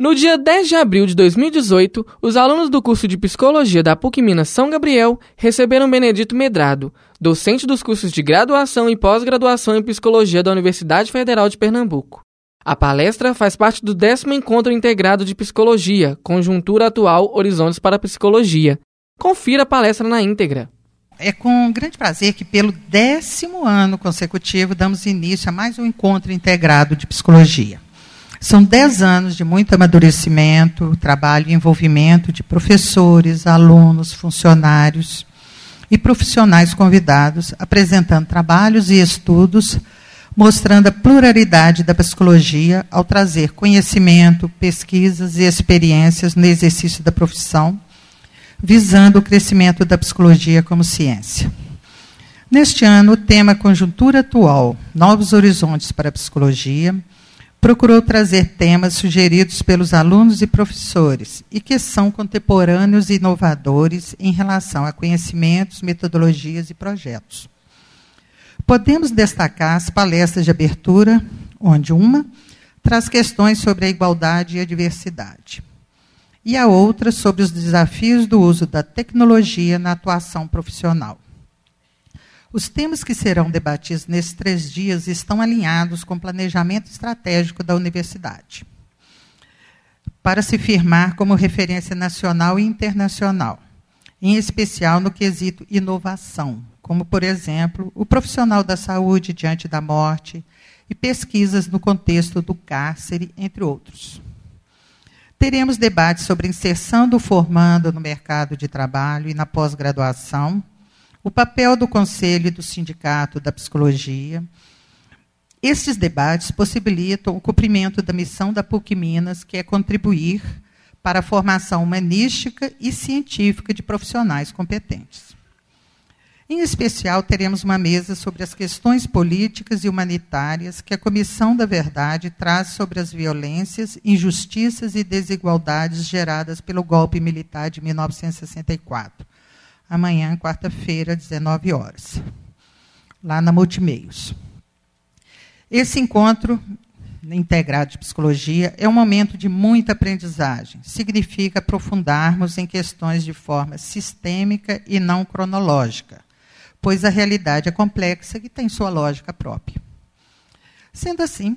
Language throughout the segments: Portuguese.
No dia 10 de abril de 2018, os alunos do curso de Psicologia da PUC Minas São Gabriel receberam Benedito Medrado, docente dos cursos de graduação e pós-graduação em Psicologia da Universidade Federal de Pernambuco. A palestra faz parte do décimo encontro integrado de Psicologia, Conjuntura Atual Horizontes para a Psicologia. Confira a palestra na íntegra. É com grande prazer que, pelo décimo ano consecutivo, damos início a mais um encontro integrado de psicologia. São dez anos de muito amadurecimento, trabalho e envolvimento de professores, alunos, funcionários e profissionais convidados, apresentando trabalhos e estudos, mostrando a pluralidade da psicologia ao trazer conhecimento, pesquisas e experiências no exercício da profissão, visando o crescimento da psicologia como ciência. Neste ano, o tema Conjuntura Atual Novos Horizontes para a Psicologia procurou trazer temas sugeridos pelos alunos e professores e que são contemporâneos e inovadores em relação a conhecimentos, metodologias e projetos. Podemos destacar as palestras de abertura, onde uma traz questões sobre a igualdade e a diversidade, e a outra sobre os desafios do uso da tecnologia na atuação profissional. Os temas que serão debatidos nesses três dias estão alinhados com o planejamento estratégico da universidade, para se firmar como referência nacional e internacional, em especial no quesito inovação, como, por exemplo, o profissional da saúde diante da morte e pesquisas no contexto do cárcere, entre outros. Teremos debates sobre inserção do formando no mercado de trabalho e na pós-graduação o papel do Conselho e do Sindicato da Psicologia. Estes debates possibilitam o cumprimento da missão da PUC Minas, que é contribuir para a formação humanística e científica de profissionais competentes. Em especial, teremos uma mesa sobre as questões políticas e humanitárias que a Comissão da Verdade traz sobre as violências, injustiças e desigualdades geradas pelo golpe militar de 1964 amanhã, quarta-feira, 19 horas, lá na Multimeios. Esse encontro integrado de psicologia é um momento de muita aprendizagem. Significa aprofundarmos em questões de forma sistêmica e não cronológica, pois a realidade é complexa e tem sua lógica própria. Sendo assim,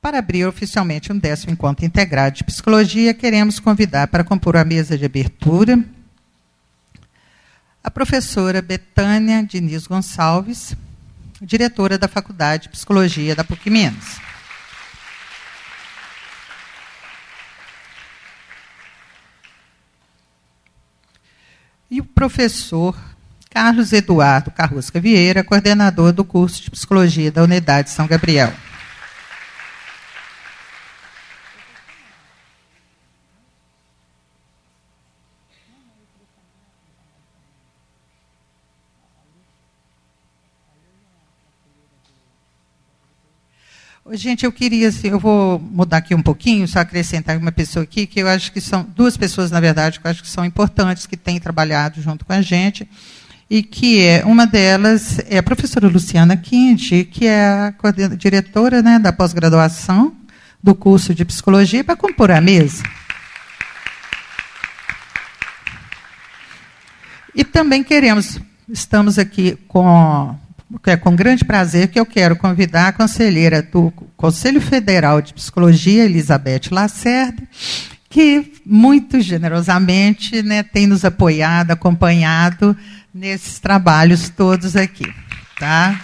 para abrir oficialmente um décimo encontro integrado de psicologia, queremos convidar para compor a mesa de abertura a professora Betânia Diniz Gonçalves, diretora da Faculdade de Psicologia da PUC Minas. E o professor Carlos Eduardo Carrusca Vieira, coordenador do curso de Psicologia da Unidade São Gabriel. Gente, eu queria, assim, eu vou mudar aqui um pouquinho, só acrescentar uma pessoa aqui, que eu acho que são duas pessoas, na verdade, que eu acho que são importantes, que têm trabalhado junto com a gente, e que é, uma delas é a professora Luciana Quinte, que é a diretora né, da pós-graduação do curso de psicologia, para compor a mesa. E também queremos, estamos aqui com é com grande prazer que eu quero convidar a conselheira do Conselho Federal de Psicologia, Elizabeth Lacerda, que muito generosamente né, tem nos apoiado, acompanhado nesses trabalhos todos aqui. Tá?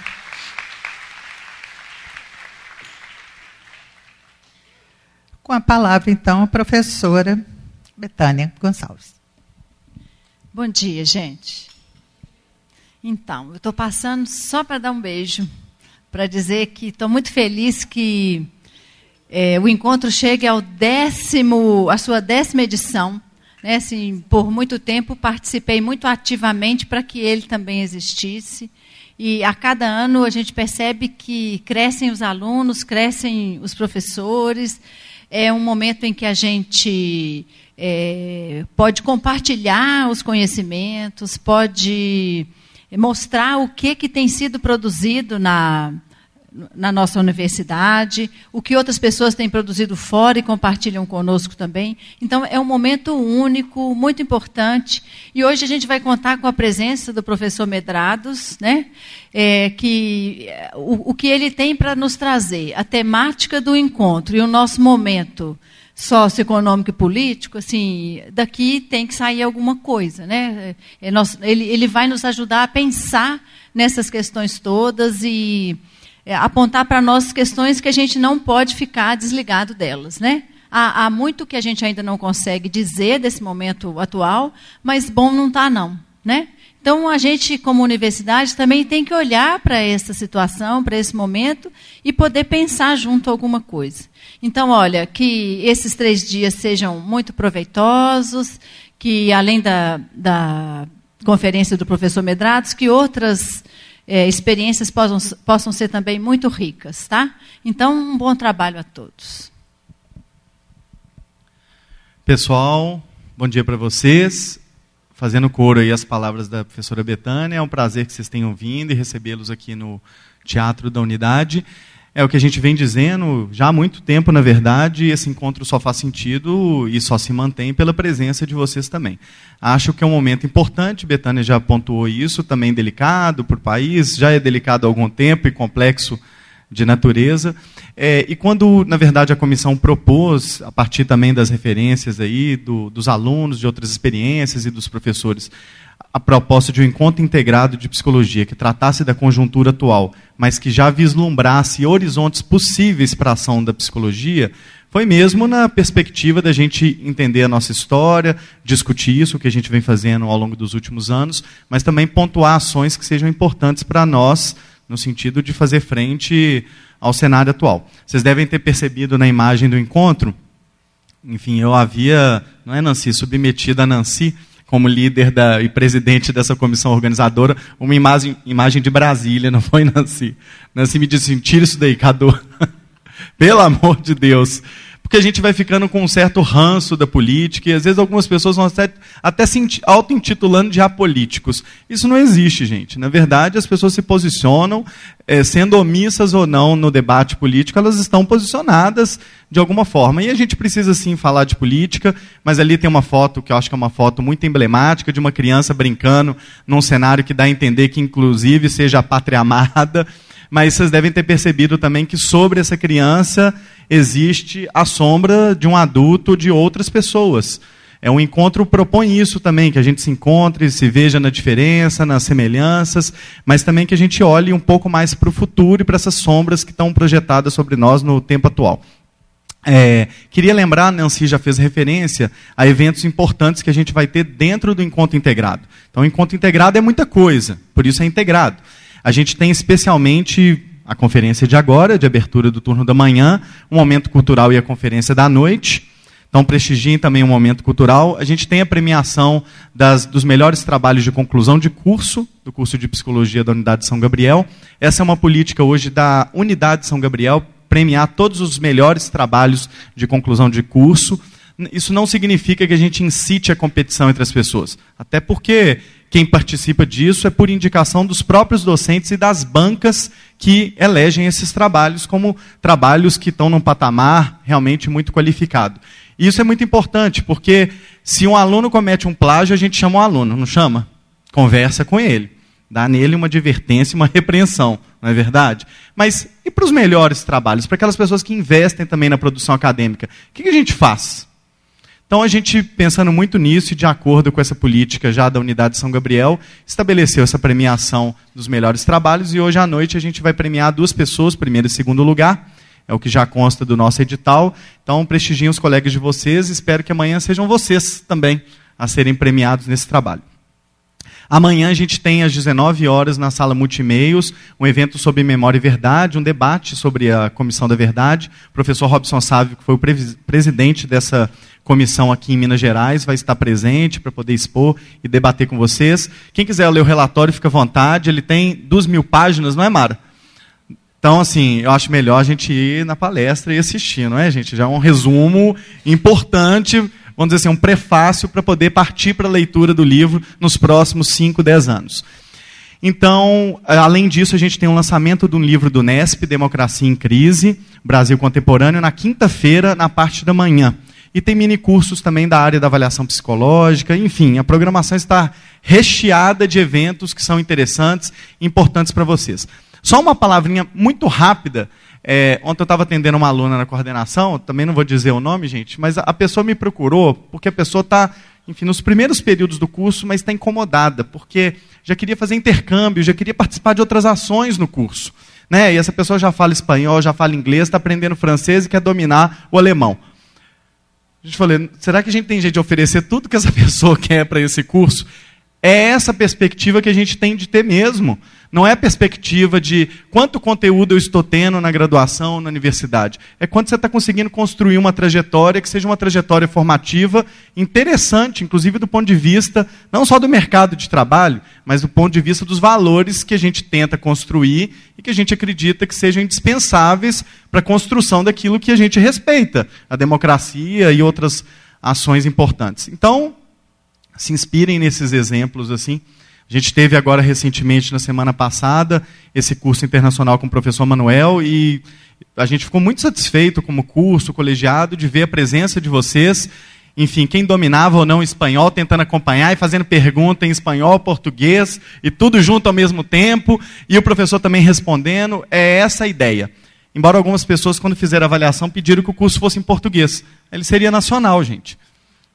Com a palavra, então, a professora Betânia Gonçalves. Bom dia, gente. Então, eu estou passando só para dar um beijo, para dizer que estou muito feliz que é, o encontro chegue ao décimo, a sua décima edição. Né? Assim, por muito tempo participei muito ativamente para que ele também existisse. E a cada ano a gente percebe que crescem os alunos, crescem os professores. É um momento em que a gente é, pode compartilhar os conhecimentos, pode mostrar o que, que tem sido produzido na, na nossa universidade, o que outras pessoas têm produzido fora e compartilham conosco também. Então, é um momento único, muito importante. E hoje a gente vai contar com a presença do professor Medrados, né? É, que, o, o que ele tem para nos trazer, a temática do encontro e o nosso momento socioeconômico e político, assim, daqui tem que sair alguma coisa, né? É, nós, ele, ele vai nos ajudar a pensar nessas questões todas e é, apontar para nós questões que a gente não pode ficar desligado delas, né? Há, há, muito que a gente ainda não consegue dizer desse momento atual, mas bom não está não, né? Então a gente, como universidade, também tem que olhar para essa situação, para esse momento e poder pensar junto alguma coisa. Então, olha, que esses três dias sejam muito proveitosos, que além da, da conferência do professor Medrados, que outras é, experiências possam, possam ser também muito ricas, tá? Então, um bom trabalho a todos. Pessoal, bom dia para vocês. Fazendo coro aí as palavras da professora Betânia, é um prazer que vocês tenham vindo e recebê-los aqui no Teatro da Unidade. É o que a gente vem dizendo já há muito tempo, na verdade, e esse encontro só faz sentido e só se mantém pela presença de vocês também. Acho que é um momento importante, Betânia já pontuou isso, também delicado para o país, já é delicado há algum tempo e complexo de natureza. É, e quando, na verdade, a comissão propôs, a partir também das referências aí do, dos alunos, de outras experiências e dos professores, a proposta de um encontro integrado de psicologia que tratasse da conjuntura atual, mas que já vislumbrasse horizontes possíveis para a ação da psicologia, foi mesmo na perspectiva da gente entender a nossa história, discutir isso, o que a gente vem fazendo ao longo dos últimos anos, mas também pontuar ações que sejam importantes para nós, no sentido de fazer frente ao cenário atual. Vocês devem ter percebido na imagem do encontro, enfim, eu havia, não é Nancy, submetido a Nancy como líder da, e presidente dessa comissão organizadora, uma imagem, imagem de Brasília, não foi, Nancy? Nancy me disse assim, tira isso daí, Cadu. Pelo amor de Deus porque a gente vai ficando com um certo ranço da política, e às vezes algumas pessoas vão até, até se auto-intitulando de apolíticos. Isso não existe, gente. Na verdade, as pessoas se posicionam, é, sendo omissas ou não no debate político, elas estão posicionadas de alguma forma. E a gente precisa sim falar de política, mas ali tem uma foto que eu acho que é uma foto muito emblemática de uma criança brincando num cenário que dá a entender que, inclusive, seja a pátria amada mas vocês devem ter percebido também que sobre essa criança existe a sombra de um adulto de outras pessoas. É um encontro propõe isso também, que a gente se encontre, se veja na diferença, nas semelhanças, mas também que a gente olhe um pouco mais para o futuro e para essas sombras que estão projetadas sobre nós no tempo atual. É, queria lembrar, Nancy já fez referência a eventos importantes que a gente vai ter dentro do encontro integrado. Então, o encontro integrado é muita coisa, por isso é integrado. A gente tem especialmente a conferência de agora, de abertura do turno da manhã, o momento cultural e a conferência da noite. Então, prestigiem também o momento cultural. A gente tem a premiação das, dos melhores trabalhos de conclusão de curso, do curso de psicologia da Unidade de São Gabriel. Essa é uma política hoje da Unidade de São Gabriel, premiar todos os melhores trabalhos de conclusão de curso. Isso não significa que a gente incite a competição entre as pessoas. Até porque quem participa disso é por indicação dos próprios docentes e das bancas que elegem esses trabalhos como trabalhos que estão num patamar realmente muito qualificado. E isso é muito importante, porque se um aluno comete um plágio, a gente chama o aluno, não chama? Conversa com ele. Dá nele uma advertência, uma repreensão, não é verdade? Mas e para os melhores trabalhos, para aquelas pessoas que investem também na produção acadêmica? O que a gente faz? Então a gente, pensando muito nisso e de acordo com essa política já da Unidade São Gabriel, estabeleceu essa premiação dos melhores trabalhos e hoje à noite a gente vai premiar duas pessoas, primeiro e segundo lugar, é o que já consta do nosso edital. Então prestigiem os colegas de vocês e espero que amanhã sejam vocês também a serem premiados nesse trabalho. Amanhã a gente tem às 19 horas na sala Multimeios um evento sobre memória e verdade, um debate sobre a Comissão da Verdade. O professor Robson Sávio, que foi o presidente dessa comissão aqui em Minas Gerais, vai estar presente para poder expor e debater com vocês. Quem quiser ler o relatório, fica à vontade. Ele tem duas mil páginas, não é, Mara? Então, assim, eu acho melhor a gente ir na palestra e assistir, não é, gente? Já é um resumo importante vamos dizer assim, um prefácio para poder partir para a leitura do livro nos próximos 5, 10 anos. Então, além disso, a gente tem um lançamento de um livro do Nesp, Democracia em Crise, Brasil Contemporâneo, na quinta-feira, na parte da manhã. E tem mini cursos também da área da avaliação psicológica, enfim, a programação está recheada de eventos que são interessantes e importantes para vocês. Só uma palavrinha muito rápida. É, ontem eu estava atendendo uma aluna na coordenação, também não vou dizer o nome, gente, mas a, pessoa me procurou porque a pessoa está, enfim, nos primeiros períodos do curso, mas está incomodada, porque já queria fazer intercâmbio, já queria participar de outras ações no curso. Né? E essa pessoa já fala espanhol, já fala inglês, está aprendendo francês e quer dominar o alemão. A gente falou, será que a gente tem jeito de oferecer tudo que essa pessoa quer para esse curso? É essa perspectiva que a gente tem de ter mesmo. Não é a perspectiva de quanto conteúdo eu estou tendo na graduação, na universidade. É quanto você está conseguindo construir uma trajetória que seja uma trajetória formativa interessante, inclusive do ponto de vista não só do mercado de trabalho, mas do ponto de vista dos valores que a gente tenta construir e que a gente acredita que sejam indispensáveis para a construção daquilo que a gente respeita, a democracia e outras ações importantes. Então, se inspirem nesses exemplos assim. A gente teve agora recentemente, na semana passada, esse curso internacional com o professor Manuel e a gente ficou muito satisfeito como curso colegiado de ver a presença de vocês. Enfim, quem dominava ou não espanhol, tentando acompanhar e fazendo pergunta em espanhol, português e tudo junto ao mesmo tempo, e o professor também respondendo. É essa a ideia. Embora algumas pessoas, quando fizeram a avaliação, pediram que o curso fosse em português. Ele seria nacional, gente.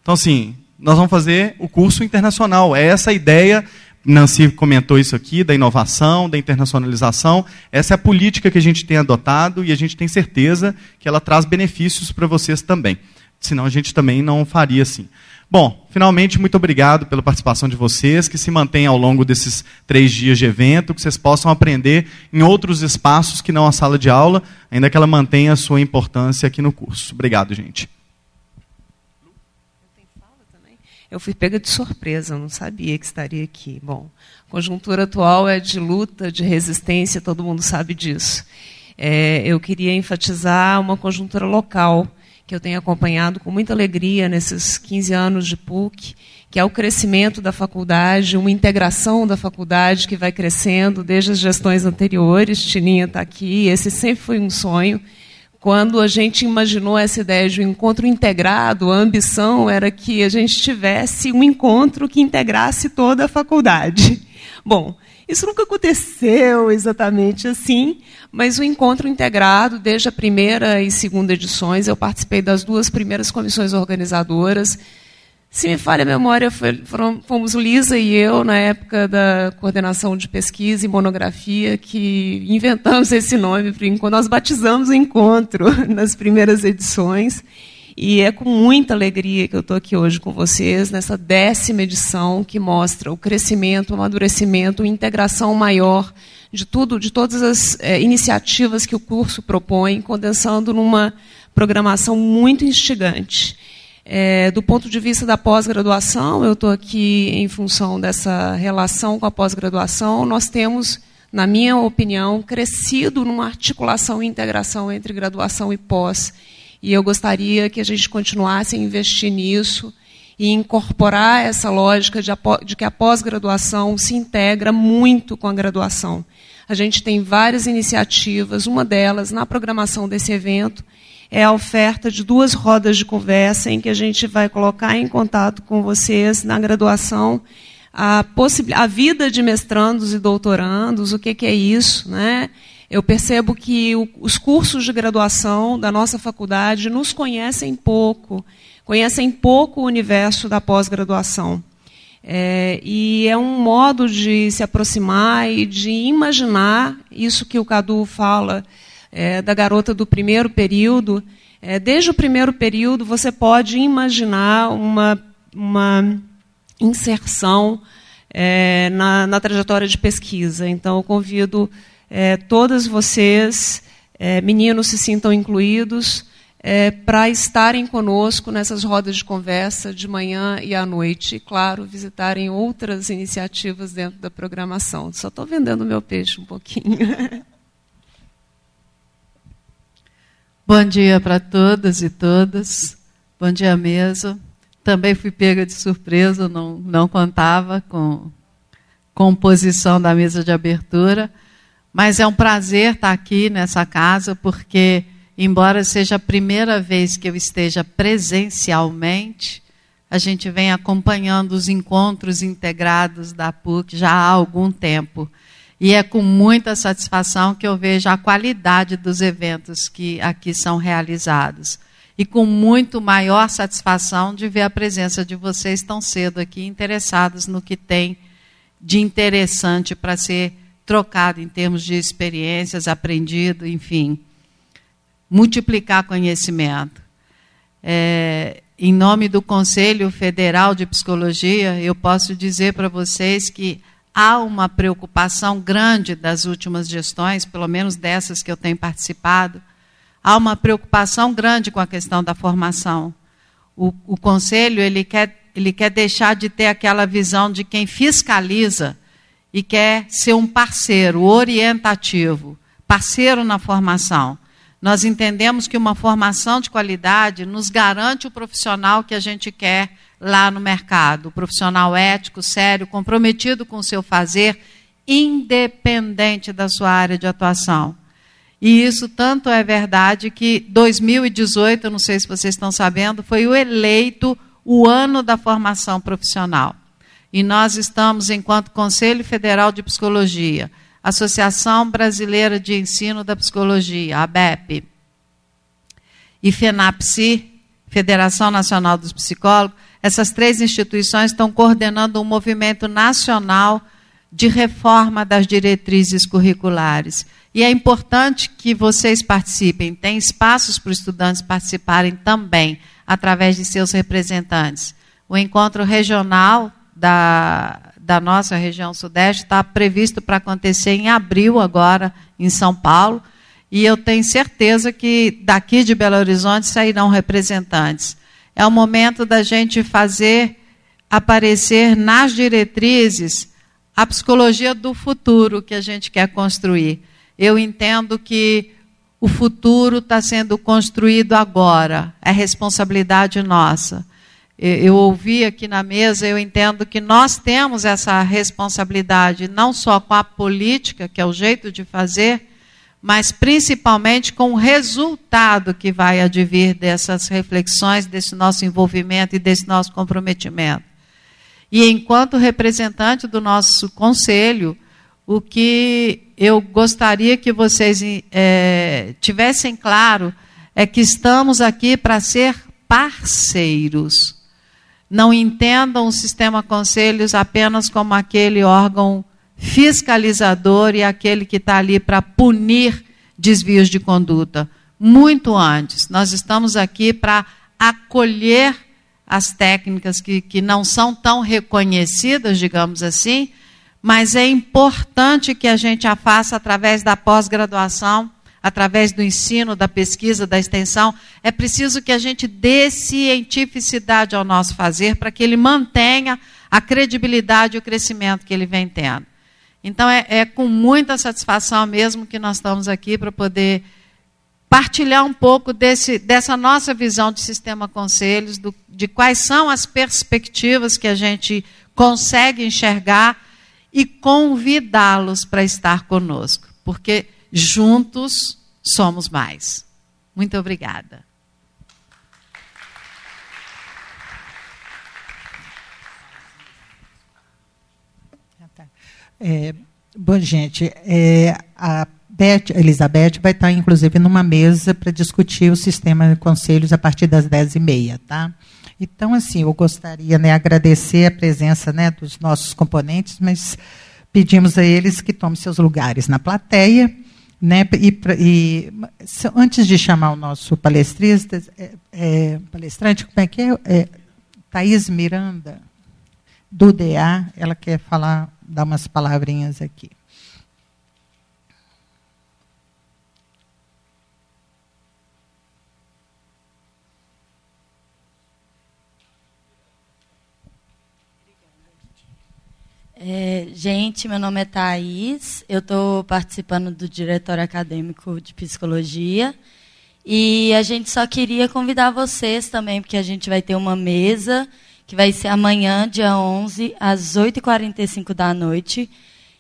Então, assim, nós vamos fazer o curso internacional. É essa a ideia. Nancy comentou isso aqui, da inovação, da internacionalização. Essa é a política que a gente tem adotado e a gente tem certeza que ela traz benefícios para vocês também. Senão a gente também não faria assim. Bom, finalmente, muito obrigado pela participação de vocês, que se mantenham ao longo desses três dias de evento, que vocês possam aprender em outros espaços que não a sala de aula, ainda que ela mantenha a sua importância aqui no curso. Obrigado, gente. Eu fui pega de surpresa, não sabia que estaria aqui. Bom, a conjuntura atual é de luta, de resistência, todo mundo sabe disso. É, eu queria enfatizar uma conjuntura local que eu tenho acompanhado com muita alegria nesses 15 anos de PUC, que é o crescimento da faculdade, uma integração da faculdade que vai crescendo desde as gestões anteriores. Tininha está aqui, esse sempre foi um sonho quando a gente imaginou essa ideia de um encontro integrado, a ambição era que a gente tivesse um encontro que integrasse toda a faculdade. Bom, isso nunca aconteceu exatamente assim, mas o encontro integrado, desde a primeira e segunda edições, eu participei das duas primeiras comissões organizadoras, se me falha a memória, fomos Lisa e eu, na época da coordenação de pesquisa e monografia, que inventamos esse nome encontro. Nós batizamos o encontro nas primeiras edições. E é com muita alegria que eu estou aqui hoje com vocês, nessa décima edição que mostra o crescimento, o amadurecimento, a integração maior de tudo, de todas as é, iniciativas que o curso propõe, condensando numa programação muito instigante. É, do ponto de vista da pós-graduação, eu estou aqui em função dessa relação com a pós-graduação. Nós temos, na minha opinião, crescido numa articulação e integração entre graduação e pós. E eu gostaria que a gente continuasse a investir nisso e incorporar essa lógica de, de que a pós-graduação se integra muito com a graduação. A gente tem várias iniciativas, uma delas na programação desse evento é a oferta de duas rodas de conversa em que a gente vai colocar em contato com vocês na graduação a, a vida de mestrandos e doutorandos, o que, que é isso, né? Eu percebo que o, os cursos de graduação da nossa faculdade nos conhecem pouco, conhecem pouco o universo da pós-graduação. É, e é um modo de se aproximar e de imaginar isso que o Cadu fala é, da garota do primeiro período, é, desde o primeiro período você pode imaginar uma, uma inserção é, na, na, trajetória de pesquisa. Então, eu convido é, todas vocês, é, meninos se sintam incluídos, é, para estarem conosco nessas rodas de conversa de manhã e à noite. E, claro, visitarem outras iniciativas dentro da programação. Só estou vendendo meu peixe um pouquinho. Bom dia para todas e todas. Bom dia mesa. Também fui pega de surpresa, não, não contava com, composição da mesa de abertura, mas é um prazer estar aqui nessa casa, porque, embora seja a primeira vez que eu esteja presencialmente, a gente vem acompanhando os encontros integrados da PUC já há algum tempo. E é com muita satisfação que eu vejo a qualidade dos eventos que aqui são realizados. E com muito maior satisfação de ver a presença de vocês tão cedo aqui, interessados no que tem de interessante para ser trocado em termos de experiências, aprendido, enfim. Multiplicar conhecimento. É, em nome do Conselho Federal de Psicologia, eu posso dizer para vocês que há uma preocupação grande das últimas gestões, pelo menos dessas que eu tenho participado, há uma preocupação grande com a questão da formação. O, o conselho ele quer, ele quer deixar de ter aquela visão de quem fiscaliza e quer ser um parceiro orientativo, parceiro na formação. Nós entendemos que uma formação de qualidade nos garante o profissional que a gente quer lá no mercado. Profissional ético, sério, comprometido com o seu fazer, independente da sua área de atuação. E isso tanto é verdade que 2018, não sei se vocês estão sabendo, foi o eleito o ano da formação profissional. E nós estamos, enquanto Conselho Federal de Psicologia, Associação Brasileira de Ensino da Psicologia, ABEP, e FENAPSI, Federação Nacional dos Psicólogos, essas três instituições estão coordenando um movimento nacional de reforma das diretrizes curriculares. E é importante que vocês participem. Tem espaços para os estudantes participarem também, através de seus representantes. O encontro regional da, da nossa região sudeste está previsto para acontecer em abril, agora, em São Paulo. E eu tenho certeza que daqui de Belo Horizonte sairão representantes. É o momento da gente fazer aparecer nas diretrizes a psicologia do futuro que a gente quer construir. Eu entendo que o futuro está sendo construído agora, é responsabilidade nossa. Eu ouvi aqui na mesa, eu entendo que nós temos essa responsabilidade, não só com a política, que é o jeito de fazer, mas principalmente com o resultado que vai advir dessas reflexões, desse nosso envolvimento e desse nosso comprometimento. E enquanto representante do nosso conselho, o que eu gostaria que vocês é, tivessem claro é que estamos aqui para ser parceiros. Não entendam o sistema conselhos apenas como aquele órgão fiscalizador e aquele que está ali para punir desvios de conduta. Muito antes. Nós estamos aqui para acolher as técnicas que, que não são tão reconhecidas, digamos assim, mas é importante que a gente a faça através da pós-graduação, através do ensino, da pesquisa, da extensão. É preciso que a gente dê cientificidade ao nosso fazer para que ele mantenha a credibilidade e o crescimento que ele vem tendo. Então é, é com muita satisfação mesmo que nós estamos aqui para poder partilhar um pouco desse, dessa nossa visão de sistema conselhos, do, de quais são as perspectivas que a gente consegue enxergar e convidá-los para estar conosco, porque juntos somos mais. Muito obrigada. É, bom, gente, é, a Beth, Elizabeth vai estar, inclusive, numa mesa para discutir o sistema de conselhos a partir das 10h30, tá? Então, assim, eu gostaria de né, agradecer a presença né, dos nossos componentes, mas pedimos a eles que tomem seus lugares na plateia. Né, e, e antes de chamar o nosso palestrista, é, é, palestrante, como é que é? é Miranda, do DA, ela quer falar dar umas palavrinhas aqui. É, gente, meu nome é Thaís, eu estou participando do Diretório Acadêmico de Psicologia e a gente só queria convidar vocês também, porque a gente vai ter uma mesa que vai ser amanhã, dia 11, às 8h45 da noite,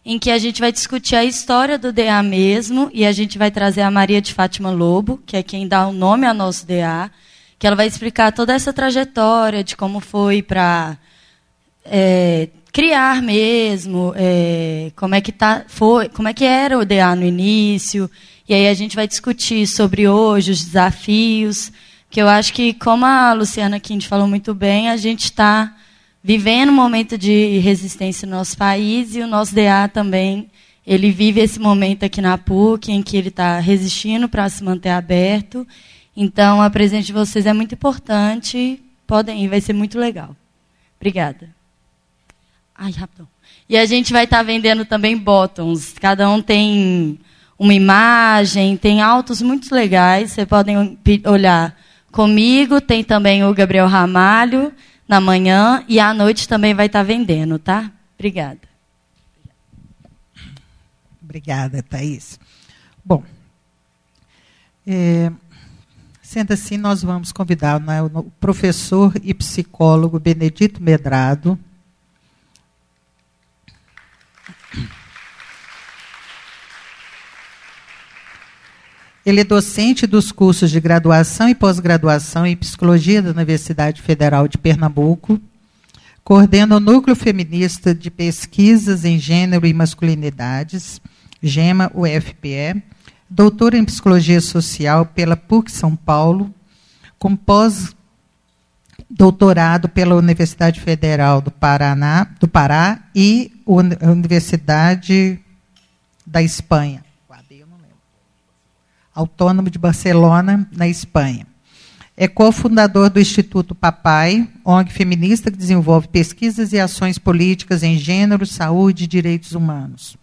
em que a gente vai discutir a história do DA mesmo, e a gente vai trazer a Maria de Fátima Lobo, que é quem dá o nome ao nosso DA, que ela vai explicar toda essa trajetória de como foi para é, criar mesmo, é, como é que tá, foi, como é que era o DA no início, e aí a gente vai discutir sobre hoje os desafios, que eu acho que como a Luciana Quinte falou muito bem, a gente está vivendo um momento de resistência no nosso país e o nosso DA também ele vive esse momento aqui na PUC em que ele está resistindo para se manter aberto. Então, a presença de vocês é muito importante. Podem ir, vai ser muito legal. Obrigada. Ai, rapidão. E a gente vai estar tá vendendo também bottoms. Cada um tem uma imagem, tem autos muito legais. Vocês podem olhar comigo. Tem também o Gabriel Ramalho na manhã e à noite também vai estar tá vendendo, tá? Obrigada. Obrigada, Thaís. Bom, é, sendo assim, nós vamos convidar né, o professor e psicólogo Benedito Medrado Ele é docente dos cursos de graduação e pós-graduação em psicologia da Universidade Federal de Pernambuco. Coordena o Núcleo Feminista de Pesquisas em Gênero e Masculinidades, GEMA UFPE. Doutor em Psicologia Social pela PUC São Paulo, com pós-doutorado pela Universidade Federal do Paraná, do Pará e Universidade da Espanha. Autônomo de Barcelona, na Espanha. É cofundador do Instituto Papai, ONG feminista que desenvolve pesquisas e ações políticas em gênero, saúde e direitos humanos.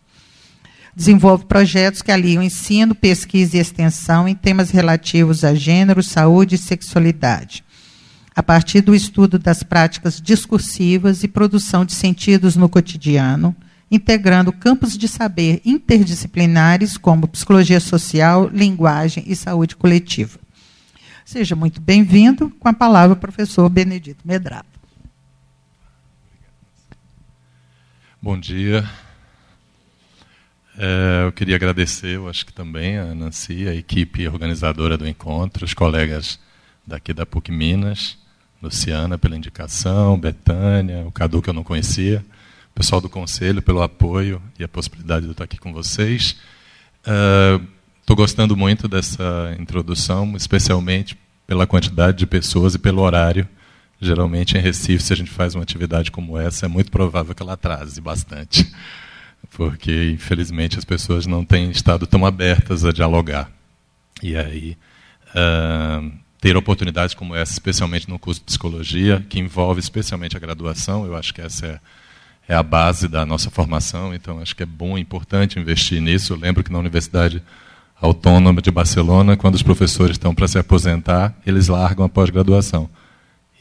Desenvolve projetos que aliam ensino, pesquisa e extensão em temas relativos a gênero, saúde e sexualidade, a partir do estudo das práticas discursivas e produção de sentidos no cotidiano, integrando campos de saber interdisciplinares como psicologia social, linguagem e saúde coletiva. Seja muito bem-vindo. Com a palavra, o professor Benedito Medrado. Bom dia. É, eu queria agradecer, eu acho que também a Nancy, a equipe organizadora do encontro, os colegas daqui da PUC Minas, Luciana pela indicação, Betânia, o Cadu que eu não conhecia, pessoal do conselho pelo apoio e a possibilidade de eu estar aqui com vocês. Estou uh, gostando muito dessa introdução, especialmente pela quantidade de pessoas e pelo horário. Geralmente em Recife, se a gente faz uma atividade como essa, é muito provável que ela atrase bastante, porque infelizmente as pessoas não têm estado tão abertas a dialogar. E aí uh, ter oportunidades como essa, especialmente no curso de psicologia, que envolve especialmente a graduação, eu acho que essa é é a base da nossa formação, então acho que é bom, importante investir nisso. Eu lembro que na Universidade Autônoma de Barcelona, quando os professores estão para se aposentar, eles largam a pós-graduação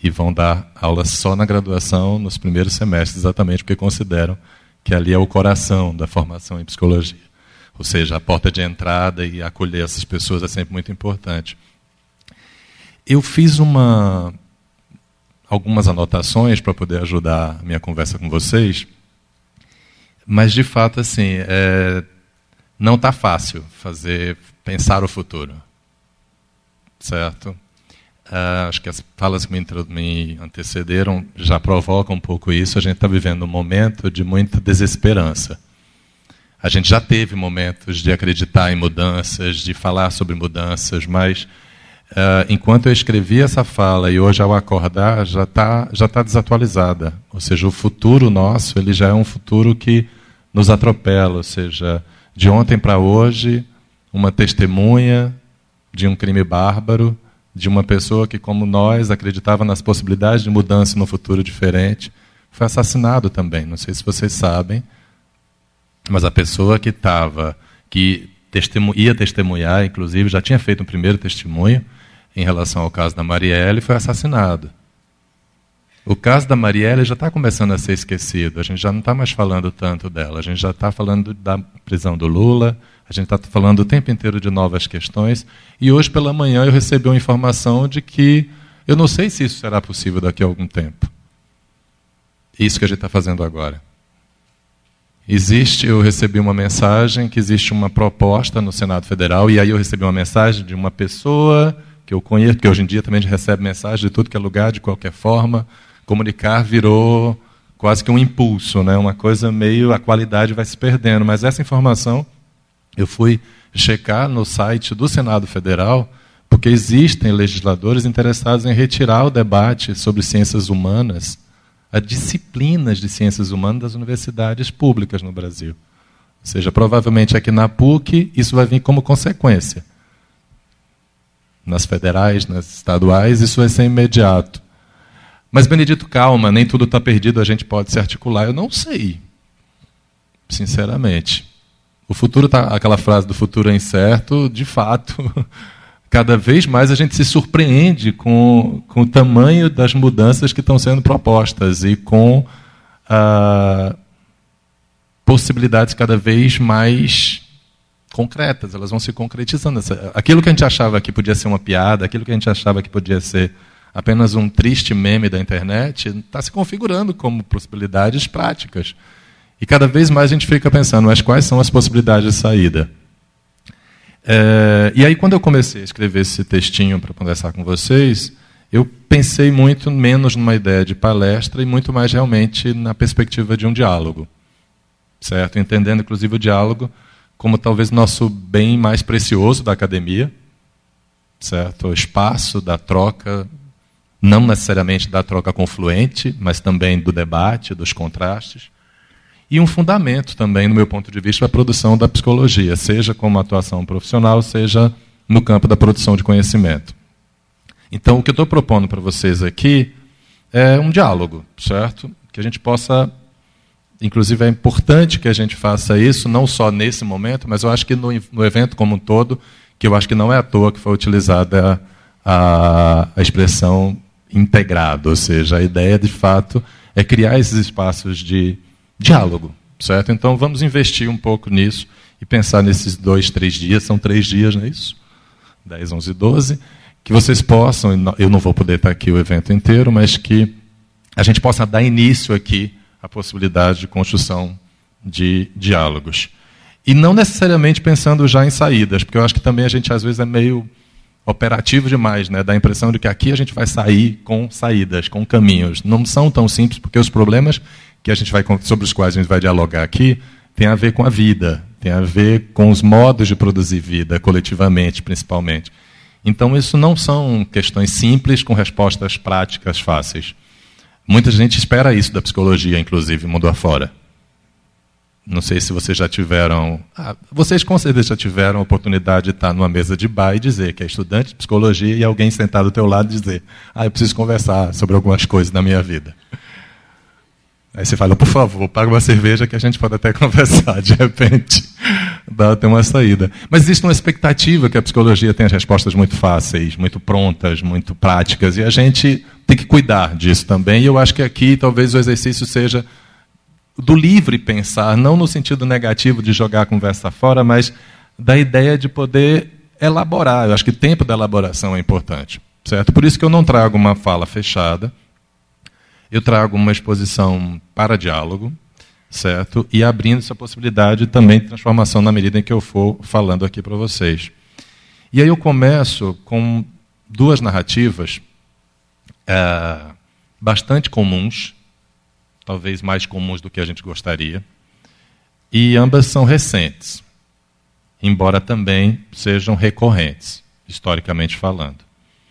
e vão dar aulas só na graduação nos primeiros semestres, exatamente porque consideram que ali é o coração da formação em psicologia. Ou seja, a porta de entrada e acolher essas pessoas é sempre muito importante. Eu fiz uma algumas anotações para poder ajudar a minha conversa com vocês. Mas, de fato, assim, é, não está fácil fazer pensar o futuro. Certo? Uh, acho que as falas que me, me, antecederam já provocam um pouco isso. A gente está vivendo um momento de muita desesperança. A gente já teve momentos de acreditar em mudanças, de falar sobre mudanças, mas Uh, enquanto eu escrevi essa fala e hoje ao acordar já está já tá desatualizada. Ou seja, o futuro nosso ele já é um futuro que nos atropela. Ou seja, de ontem para hoje, uma testemunha de um crime bárbaro, de uma pessoa que, como nós, acreditava nas possibilidades de mudança no futuro diferente, foi assassinado também. Não sei se vocês sabem, mas a pessoa que estava, que testemu ia testemunhar, inclusive já tinha feito um primeiro testemunho, em relação ao caso da Marielle foi assassinado. O caso da Marielle já está começando a ser esquecido. A gente já não está mais falando tanto dela. A gente já está falando da prisão do Lula. A gente está falando o tempo inteiro de novas questões. E hoje pela manhã eu recebi uma informação de que eu não sei se isso será possível daqui a algum tempo. Isso que a gente está fazendo agora. Existe, eu recebi uma mensagem que existe uma proposta no Senado Federal, e aí eu recebi uma mensagem de uma pessoa que eu conheço, que hoje em dia também a gente recebe mensagem de tudo que é lugar, de qualquer forma. Comunicar virou quase que um impulso, né? uma coisa meio. a qualidade vai se perdendo. Mas essa informação eu fui checar no site do Senado Federal, porque existem legisladores interessados em retirar o debate sobre ciências humanas, as disciplinas de ciências humanas das universidades públicas no Brasil. Ou seja, provavelmente aqui na PUC isso vai vir como consequência. Nas federais, nas estaduais, isso vai ser imediato. Mas, Benedito, calma, nem tudo está perdido, a gente pode se articular. Eu não sei, sinceramente. O futuro tá, aquela frase do futuro é incerto, de fato, cada vez mais a gente se surpreende com, com o tamanho das mudanças que estão sendo propostas e com ah, possibilidades cada vez mais concretas, elas vão se concretizando. Aquilo que a gente achava que podia ser uma piada, aquilo que a gente achava que podia ser apenas um triste meme da internet, está se configurando como possibilidades práticas. E cada vez mais a gente fica pensando, mas quais são as possibilidades de saída? É, e aí, quando eu comecei a escrever esse textinho para conversar com vocês, eu pensei muito menos numa ideia de palestra e muito mais realmente na perspectiva de um diálogo. Certo? Entendendo, inclusive, o diálogo como talvez nosso bem mais precioso da academia, certo? O espaço da troca, não necessariamente da troca confluente, mas também do debate, dos contrastes e um fundamento também, no meu ponto de vista, para a produção da psicologia, seja como atuação profissional, seja no campo da produção de conhecimento. Então, o que eu estou propondo para vocês aqui é um diálogo, certo? Que a gente possa. Inclusive, é importante que a gente faça isso, não só nesse momento, mas eu acho que no, no evento como um todo, que eu acho que não é à toa que foi utilizada a, a expressão integrado, ou seja, a ideia de fato é criar esses espaços de diálogo, certo? Então vamos investir um pouco nisso e pensar nesses dois, três dias, são três dias, não é isso? 10, 11, 12, que vocês possam, eu não vou poder estar aqui o evento inteiro, mas que a gente possa dar início aqui à possibilidade de construção de diálogos. E não necessariamente pensando já em saídas, porque eu acho que também a gente às vezes é meio operativo demais, né? Dá a impressão de que aqui a gente vai sair com saídas, com caminhos. Não são tão simples, porque os problemas que a gente vai sobre os quais a gente vai dialogar aqui tem a ver com a vida, tem a ver com os modos de produzir vida coletivamente, principalmente. Então isso não são questões simples com respostas práticas fáceis. Muita gente espera isso da psicologia, inclusive mundo afora. Não sei se vocês já tiveram. Ah, vocês com certeza já tiveram a oportunidade de estar numa mesa de bar e dizer que é estudante de psicologia e alguém sentado do teu lado dizer: Ah, eu preciso conversar sobre algumas coisas da minha vida. Aí você fala, por favor, paga uma cerveja que a gente pode até conversar, de repente dá até uma saída. Mas existe uma expectativa que a psicologia tenha respostas muito fáceis, muito prontas, muito práticas, e a gente tem que cuidar disso também. E eu acho que aqui talvez o exercício seja do livre pensar, não no sentido negativo de jogar a conversa fora, mas da ideia de poder elaborar. Eu acho que tempo da elaboração é importante. Certo? Por isso que eu não trago uma fala fechada, eu trago uma exposição para diálogo, certo? E abrindo essa possibilidade também de transformação na medida em que eu for falando aqui para vocês. E aí eu começo com duas narrativas é, bastante comuns, talvez mais comuns do que a gente gostaria, e ambas são recentes, embora também sejam recorrentes, historicamente falando.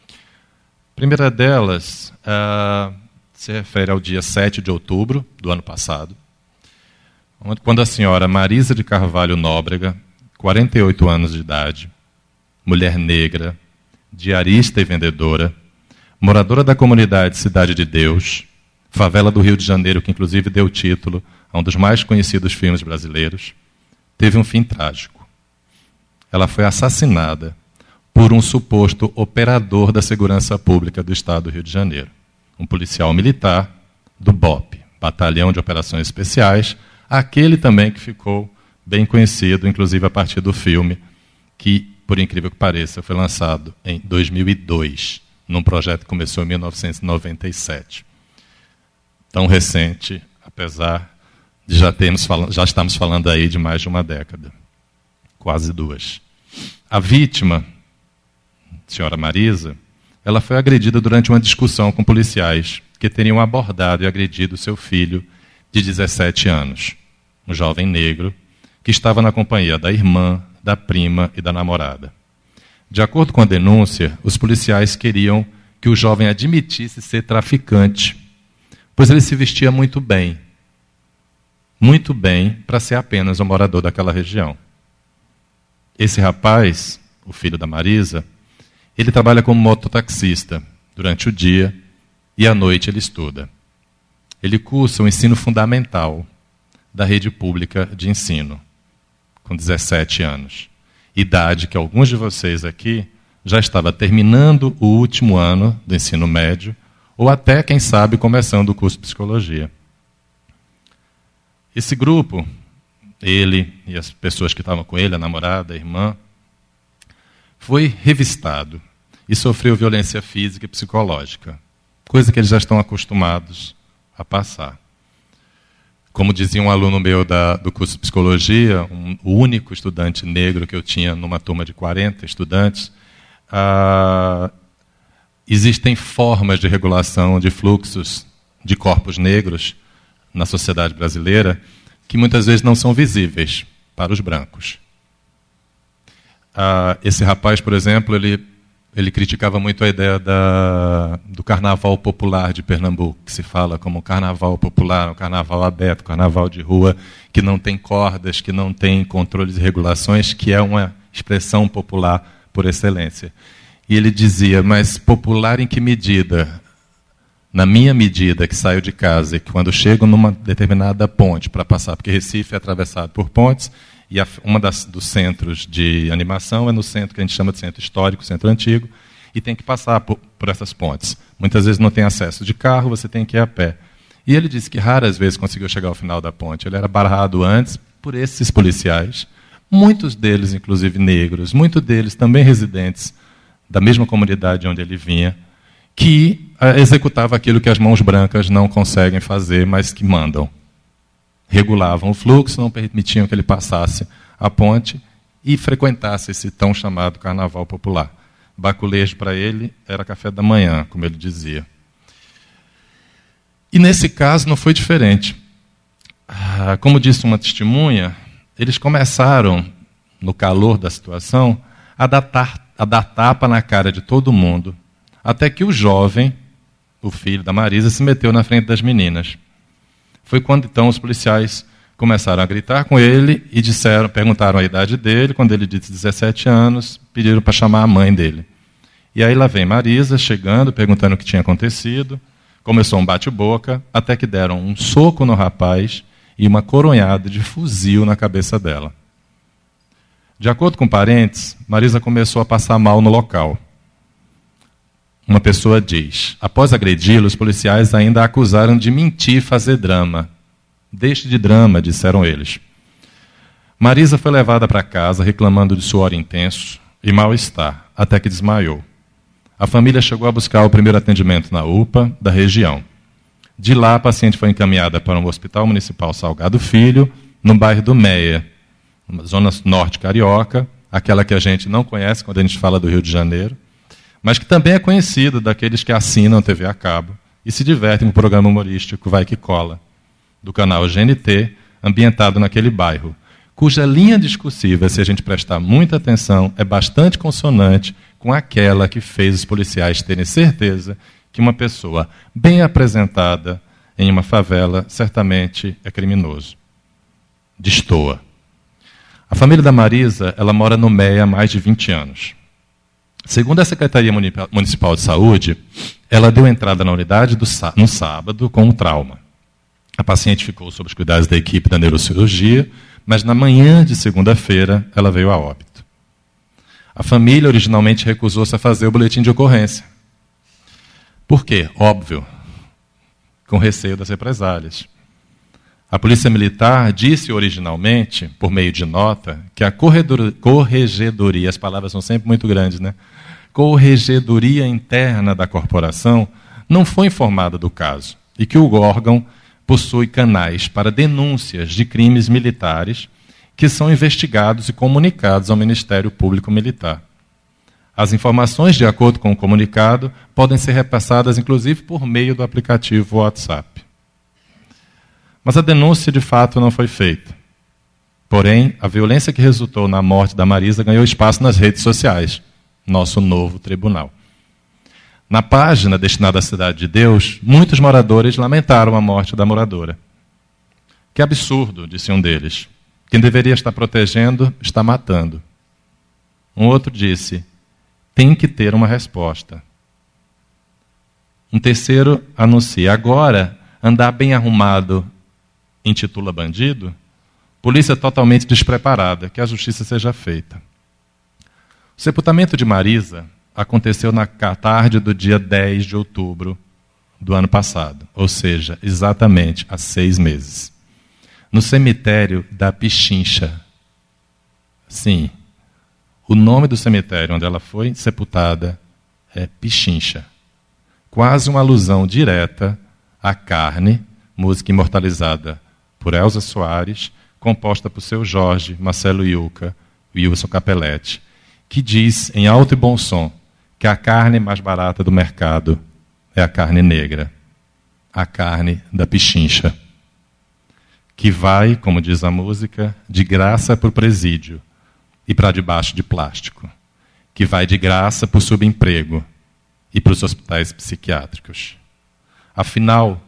A primeira delas uh, se refere ao dia 7 de outubro do ano passado, quando a senhora Marisa de Carvalho Nóbrega, 48 anos de idade, mulher negra, diarista e vendedora, moradora da comunidade Cidade de Deus, favela do Rio de Janeiro, que inclusive deu título a um dos mais conhecidos filmes brasileiros, teve um fim trágico. Ela foi assassinada por um suposto operador da segurança pública do estado do Rio de Janeiro um policial militar do BOP, Batalhão de Operações Especiais, aquele também que ficou bem conhecido, inclusive a partir do filme, que, por incrível que pareça, foi lançado em 2002, num projeto que começou em 1997. tão recente, apesar de já, termos, já estamos falando aí de mais de uma década, quase duas. A vítima, senhora Marisa, ela foi agredida durante uma discussão com policiais que teriam abordado e agredido seu filho de 17 anos, um jovem negro, que estava na companhia da irmã, da prima e da namorada. De acordo com a denúncia, os policiais queriam que o jovem admitisse ser traficante, pois ele se vestia muito bem, muito bem para ser apenas um morador daquela região. Esse rapaz, o filho da Marisa, ele trabalha como mototaxista durante o dia e à noite ele estuda. Ele cursa o ensino fundamental da rede pública de ensino, com 17 anos. Idade que alguns de vocês aqui já estava terminando o último ano do ensino médio, ou até, quem sabe, começando o curso de psicologia. Esse grupo ele e as pessoas que estavam com ele, a namorada, a irmã, foi revistado e sofreu violência física e psicológica, coisa que eles já estão acostumados a passar. Como dizia um aluno meu da, do curso de psicologia, um, o único estudante negro que eu tinha numa turma de 40 estudantes, ah, existem formas de regulação de fluxos de corpos negros na sociedade brasileira que muitas vezes não são visíveis para os brancos. Ah, esse rapaz, por exemplo, ele, ele criticava muito a ideia da, do carnaval popular de Pernambuco, que se fala como carnaval popular, um carnaval aberto, carnaval de rua, que não tem cordas, que não tem controles e regulações, que é uma expressão popular por excelência. E ele dizia, mas popular em que medida? na minha medida que saio de casa e quando chego numa determinada ponte para passar, porque Recife é atravessado por pontes, e a, uma das, dos centros de animação é no centro que a gente chama de centro histórico, centro antigo, e tem que passar por, por essas pontes. Muitas vezes não tem acesso de carro, você tem que ir a pé. E ele disse que raras vezes conseguiu chegar ao final da ponte. Ele era barrado antes por esses policiais, muitos deles, inclusive negros, muitos deles também residentes da mesma comunidade onde ele vinha, que uh, executava aquilo que as mãos brancas não conseguem fazer, mas que mandam. Regulavam o fluxo, não permitiam que ele passasse a ponte e frequentasse esse tão chamado carnaval popular. Baculejo para ele era café da manhã, como ele dizia. E nesse caso não foi diferente. Ah, como disse uma testemunha, eles começaram, no calor da situação, a dar, a dar tapa na cara de todo mundo, até que o jovem, o filho da Marisa, se meteu na frente das meninas. Foi quando então os policiais começaram a gritar com ele e disseram, perguntaram a idade dele. Quando ele disse 17 anos, pediram para chamar a mãe dele. E aí lá vem Marisa chegando, perguntando o que tinha acontecido. Começou um bate-boca, até que deram um soco no rapaz e uma coronhada de fuzil na cabeça dela. De acordo com parentes, Marisa começou a passar mal no local. Uma pessoa diz: Após agredi-lo, os policiais ainda a acusaram de mentir e fazer drama. Deixe de drama, disseram eles. Marisa foi levada para casa reclamando de suor intenso e mal-estar, até que desmaiou. A família chegou a buscar o primeiro atendimento na UPA da região. De lá, a paciente foi encaminhada para um hospital municipal Salgado Filho, no bairro do Meia, zona norte carioca, aquela que a gente não conhece quando a gente fala do Rio de Janeiro mas que também é conhecido daqueles que assinam TV a cabo e se divertem com o programa humorístico Vai Que Cola, do canal GNT, ambientado naquele bairro, cuja linha discursiva, se a gente prestar muita atenção, é bastante consonante com aquela que fez os policiais terem certeza que uma pessoa bem apresentada em uma favela certamente é criminoso. Destoa. A família da Marisa, ela mora no Meia há mais de 20 anos. Segundo a Secretaria Municipal de Saúde, ela deu entrada na unidade no sábado com um trauma. A paciente ficou sob os cuidados da equipe da neurocirurgia, mas na manhã de segunda-feira ela veio a óbito. A família originalmente recusou-se a fazer o boletim de ocorrência. Por quê? Óbvio, com receio das represálias. A Polícia Militar disse originalmente, por meio de nota, que a corregedoria, as palavras são sempre muito grandes, né? Corregedoria interna da corporação não foi informada do caso e que o órgão possui canais para denúncias de crimes militares que são investigados e comunicados ao Ministério Público Militar. As informações, de acordo com o comunicado, podem ser repassadas inclusive por meio do aplicativo WhatsApp. Mas a denúncia de fato não foi feita. Porém, a violência que resultou na morte da Marisa ganhou espaço nas redes sociais, nosso novo tribunal. Na página destinada à Cidade de Deus, muitos moradores lamentaram a morte da moradora. Que absurdo, disse um deles. Quem deveria estar protegendo está matando. Um outro disse: tem que ter uma resposta. Um terceiro anuncia: agora, andar bem arrumado intitula bandido? Polícia totalmente despreparada, que a justiça seja feita. O sepultamento de Marisa aconteceu na tarde do dia 10 de outubro do ano passado, ou seja, exatamente há seis meses. No cemitério da Pichincha. Sim, o nome do cemitério onde ela foi sepultada é Pichincha. Quase uma alusão direta à carne, música imortalizada por Elza Soares, composta por seu Jorge, Marcelo Iuca e Wilson Capelletti, que diz em alto e bom som que a carne mais barata do mercado é a carne negra, a carne da pichincha, que vai, como diz a música, de graça para o presídio e para debaixo de plástico, que vai de graça para o subemprego e para os hospitais psiquiátricos. Afinal,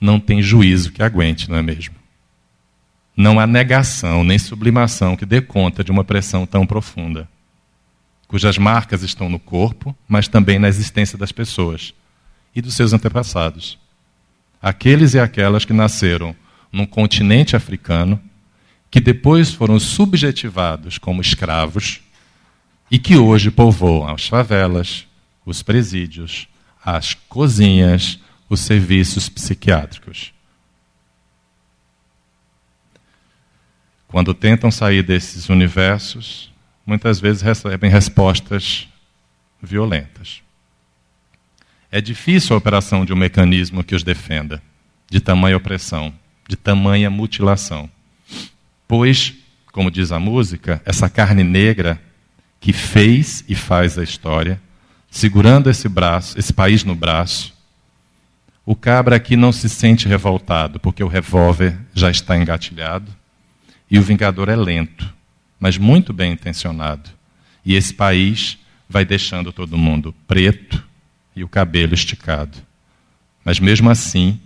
não tem juízo que aguente, não é mesmo? Não há negação nem sublimação que dê conta de uma pressão tão profunda, cujas marcas estão no corpo, mas também na existência das pessoas e dos seus antepassados. Aqueles e aquelas que nasceram num continente africano, que depois foram subjetivados como escravos e que hoje povoam as favelas, os presídios, as cozinhas, os serviços psiquiátricos. Quando tentam sair desses universos, muitas vezes recebem respostas violentas. É difícil a operação de um mecanismo que os defenda de tamanha opressão, de tamanha mutilação. Pois, como diz a música, essa carne negra que fez e faz a história, segurando esse braço, esse país no braço, o cabra aqui não se sente revoltado, porque o revólver já está engatilhado e o vingador é lento, mas muito bem intencionado. E esse país vai deixando todo mundo preto e o cabelo esticado. Mas mesmo assim,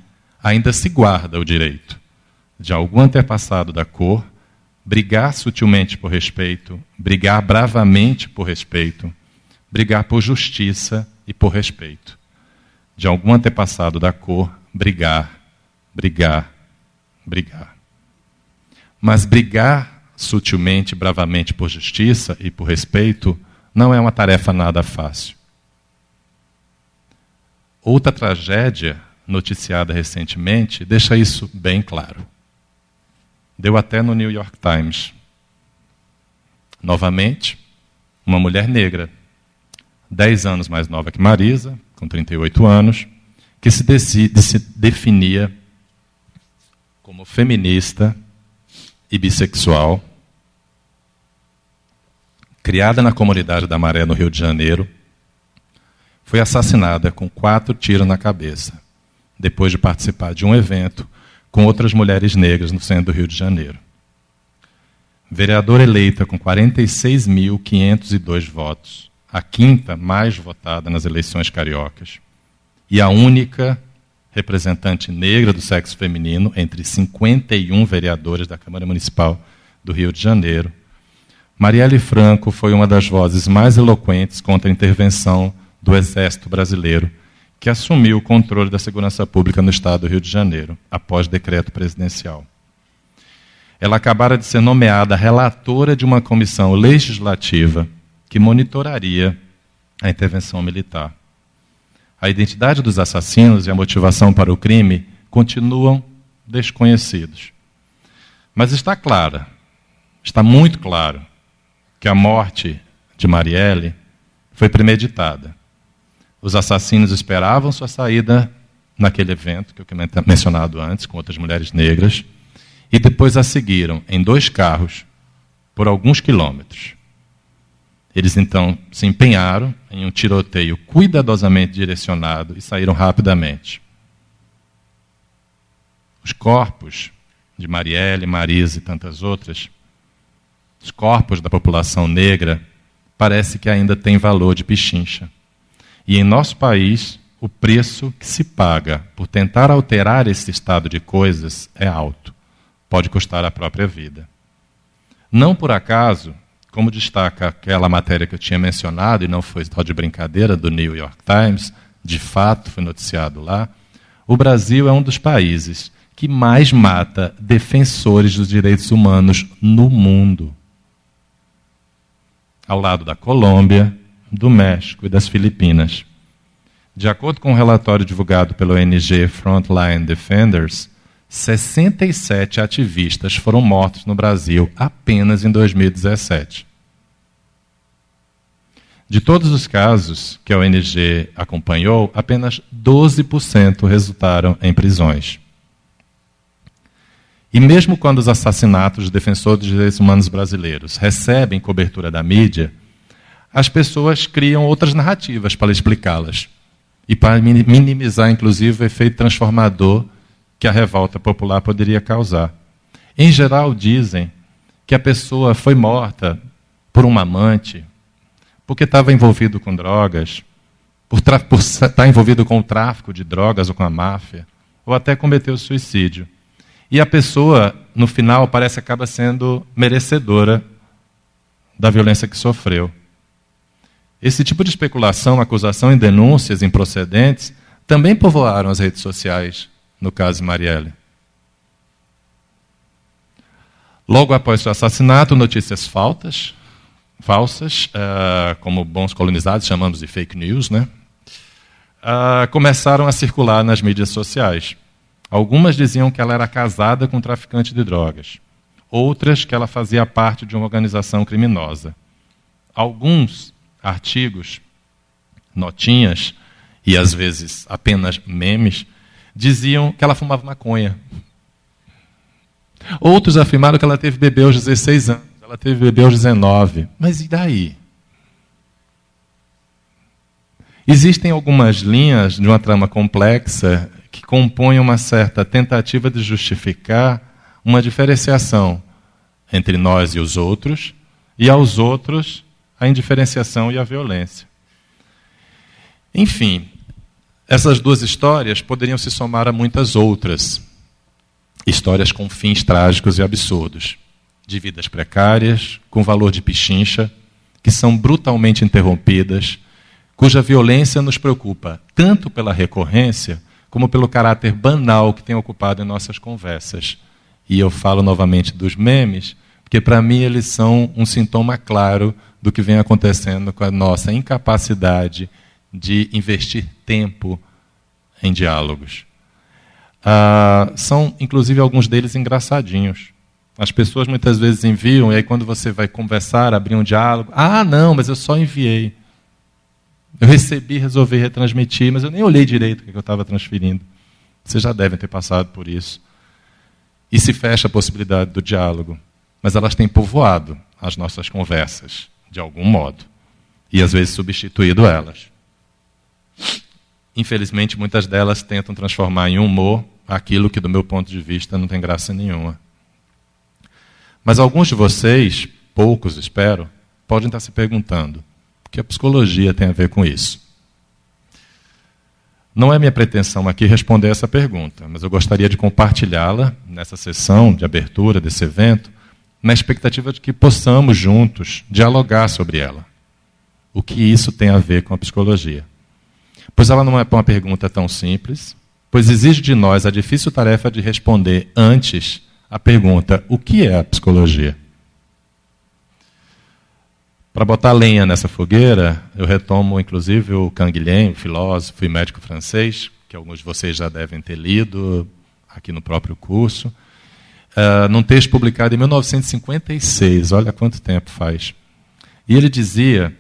ainda se guarda o direito de algum antepassado da cor brigar sutilmente por respeito, brigar bravamente por respeito, brigar por justiça e por respeito de algum antepassado da cor brigar, brigar, brigar. Mas brigar sutilmente, bravamente por justiça e por respeito não é uma tarefa nada fácil. Outra tragédia noticiada recentemente deixa isso bem claro. Deu até no New York Times. Novamente, uma mulher negra, 10 anos mais nova que Marisa, com 38 anos, que se, decide, se definia como feminista e bissexual, criada na comunidade da Maré, no Rio de Janeiro, foi assassinada com quatro tiros na cabeça, depois de participar de um evento com outras mulheres negras no centro do Rio de Janeiro. Vereadora eleita com 46.502 votos, a quinta mais votada nas eleições cariocas e a única representante negra do sexo feminino entre 51 vereadores da Câmara Municipal do Rio de Janeiro. Marielle Franco foi uma das vozes mais eloquentes contra a intervenção do Exército Brasileiro, que assumiu o controle da segurança pública no estado do Rio de Janeiro, após decreto presidencial. Ela acabara de ser nomeada relatora de uma comissão legislativa que monitoraria a intervenção militar. A identidade dos assassinos e a motivação para o crime continuam desconhecidos. Mas está clara, está muito claro, que a morte de Marielle foi premeditada. Os assassinos esperavam sua saída naquele evento que eu tinha mencionado antes, com outras mulheres negras, e depois a seguiram em dois carros por alguns quilômetros. Eles então se empenharam em um tiroteio cuidadosamente direcionado e saíram rapidamente. Os corpos de Marielle, Marisa e tantas outras, os corpos da população negra, parece que ainda têm valor de pichincha. E em nosso país, o preço que se paga por tentar alterar esse estado de coisas é alto. Pode custar a própria vida. Não por acaso, como destaca aquela matéria que eu tinha mencionado, e não foi só de brincadeira, do New York Times, de fato foi noticiado lá, o Brasil é um dos países que mais mata defensores dos direitos humanos no mundo. Ao lado da Colômbia, do México e das Filipinas. De acordo com um relatório divulgado pelo ONG Frontline Defenders, 67 ativistas foram mortos no Brasil apenas em 2017. De todos os casos que a ONG acompanhou, apenas 12% resultaram em prisões. E mesmo quando os assassinatos de defensores dos direitos humanos brasileiros recebem cobertura da mídia, as pessoas criam outras narrativas para explicá-las e para minimizar, inclusive, o efeito transformador que a revolta popular poderia causar. Em geral, dizem que a pessoa foi morta por um amante, porque estava envolvido com drogas, por, estar envolvido com o tráfico de drogas ou com a máfia, ou até cometeu suicídio. E a pessoa, no final, parece acaba sendo merecedora da violência que sofreu. Esse tipo de especulação, acusação e denúncias improcedentes também povoaram as redes sociais no caso de Marielle. Logo após seu assassinato, notícias faltas, falsas, uh, como bons colonizados chamamos de fake news, né? Uh, começaram a circular nas mídias sociais. Algumas diziam que ela era casada com um traficante de drogas. Outras que ela fazia parte de uma organização criminosa. Alguns artigos, notinhas e às vezes apenas memes diziam que ela fumava maconha. Outros afirmaram que ela teve bebê aos 16 anos, ela teve bebê aos 19. Mas e daí? Existem algumas linhas de uma trama complexa que compõem uma certa tentativa de justificar uma diferenciação entre nós e os outros, e aos outros a indiferenciação e a violência. Enfim, essas duas histórias poderiam se somar a muitas outras. Histórias com fins trágicos e absurdos, de vidas precárias, com valor de pichincha, que são brutalmente interrompidas, cuja violência nos preocupa tanto pela recorrência como pelo caráter banal que tem ocupado em nossas conversas. E eu falo novamente dos memes, porque para mim eles são um sintoma claro do que vem acontecendo com a nossa incapacidade de investir tempo em diálogos. Ah, são, inclusive, alguns deles engraçadinhos. As pessoas muitas vezes enviam, e aí quando você vai conversar, abrir um diálogo, ah, não, mas eu só enviei. Eu recebi, resolvi retransmitir, mas eu nem olhei direito o que eu estava transferindo. Vocês já devem ter passado por isso. E se fecha a possibilidade do diálogo. Mas elas têm povoado as nossas conversas, de algum modo. E às vezes substituído elas. Infelizmente, muitas delas tentam transformar em humor aquilo que, do meu ponto de vista, não tem graça nenhuma. Mas alguns de vocês, poucos espero, podem estar se perguntando: o que a psicologia tem a ver com isso? Não é minha pretensão aqui responder essa pergunta, mas eu gostaria de compartilhá-la nessa sessão de abertura desse evento, na expectativa de que possamos juntos dialogar sobre ela. O que isso tem a ver com a psicologia? Pois ela não é uma pergunta tão simples, pois exige de nós a difícil tarefa de responder antes a pergunta: o que é a psicologia? Para botar lenha nessa fogueira, eu retomo inclusive o Canguilhem, filósofo e médico francês, que alguns de vocês já devem ter lido aqui no próprio curso, uh, num texto publicado em 1956, olha quanto tempo faz. E ele dizia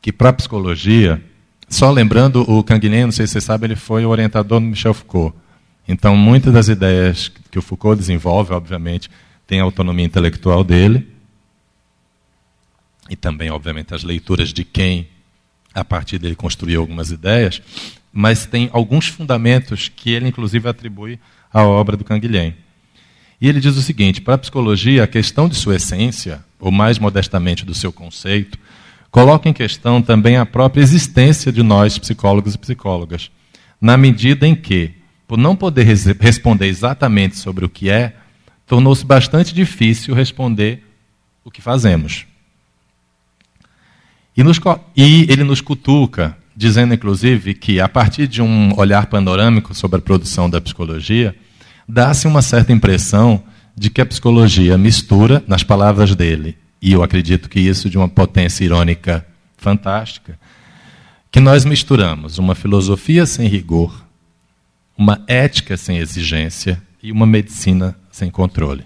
que para a psicologia Só lembrando, o Canguilhem, não sei se vocês sabem, ele foi o orientador do Michel Foucault. Então, muitas das ideias que o Foucault desenvolve, obviamente, tem a autonomia intelectual dele. E também, obviamente, as leituras de quem, a partir dele, construiu algumas ideias. Mas tem alguns fundamentos que ele, inclusive, atribui à obra do Canguilhem. E ele diz o seguinte: para a psicologia, a questão de sua essência, ou mais modestamente do seu conceito, coloca em questão também a própria existência de nós, psicólogos e psicólogas, na medida em que, por não poder res responder exatamente sobre o que é, tornou-se bastante difícil responder o que fazemos. E, nos, e ele nos cutuca, dizendo inclusive que, a partir de um olhar panorâmico sobre a produção da psicologia, dá-se uma certa impressão de que a psicologia mistura, nas palavras dele, e eu acredito que isso de uma potência irônica fantástica, que nós misturamos uma filosofia sem rigor, uma ética sem exigência e uma medicina sem controle.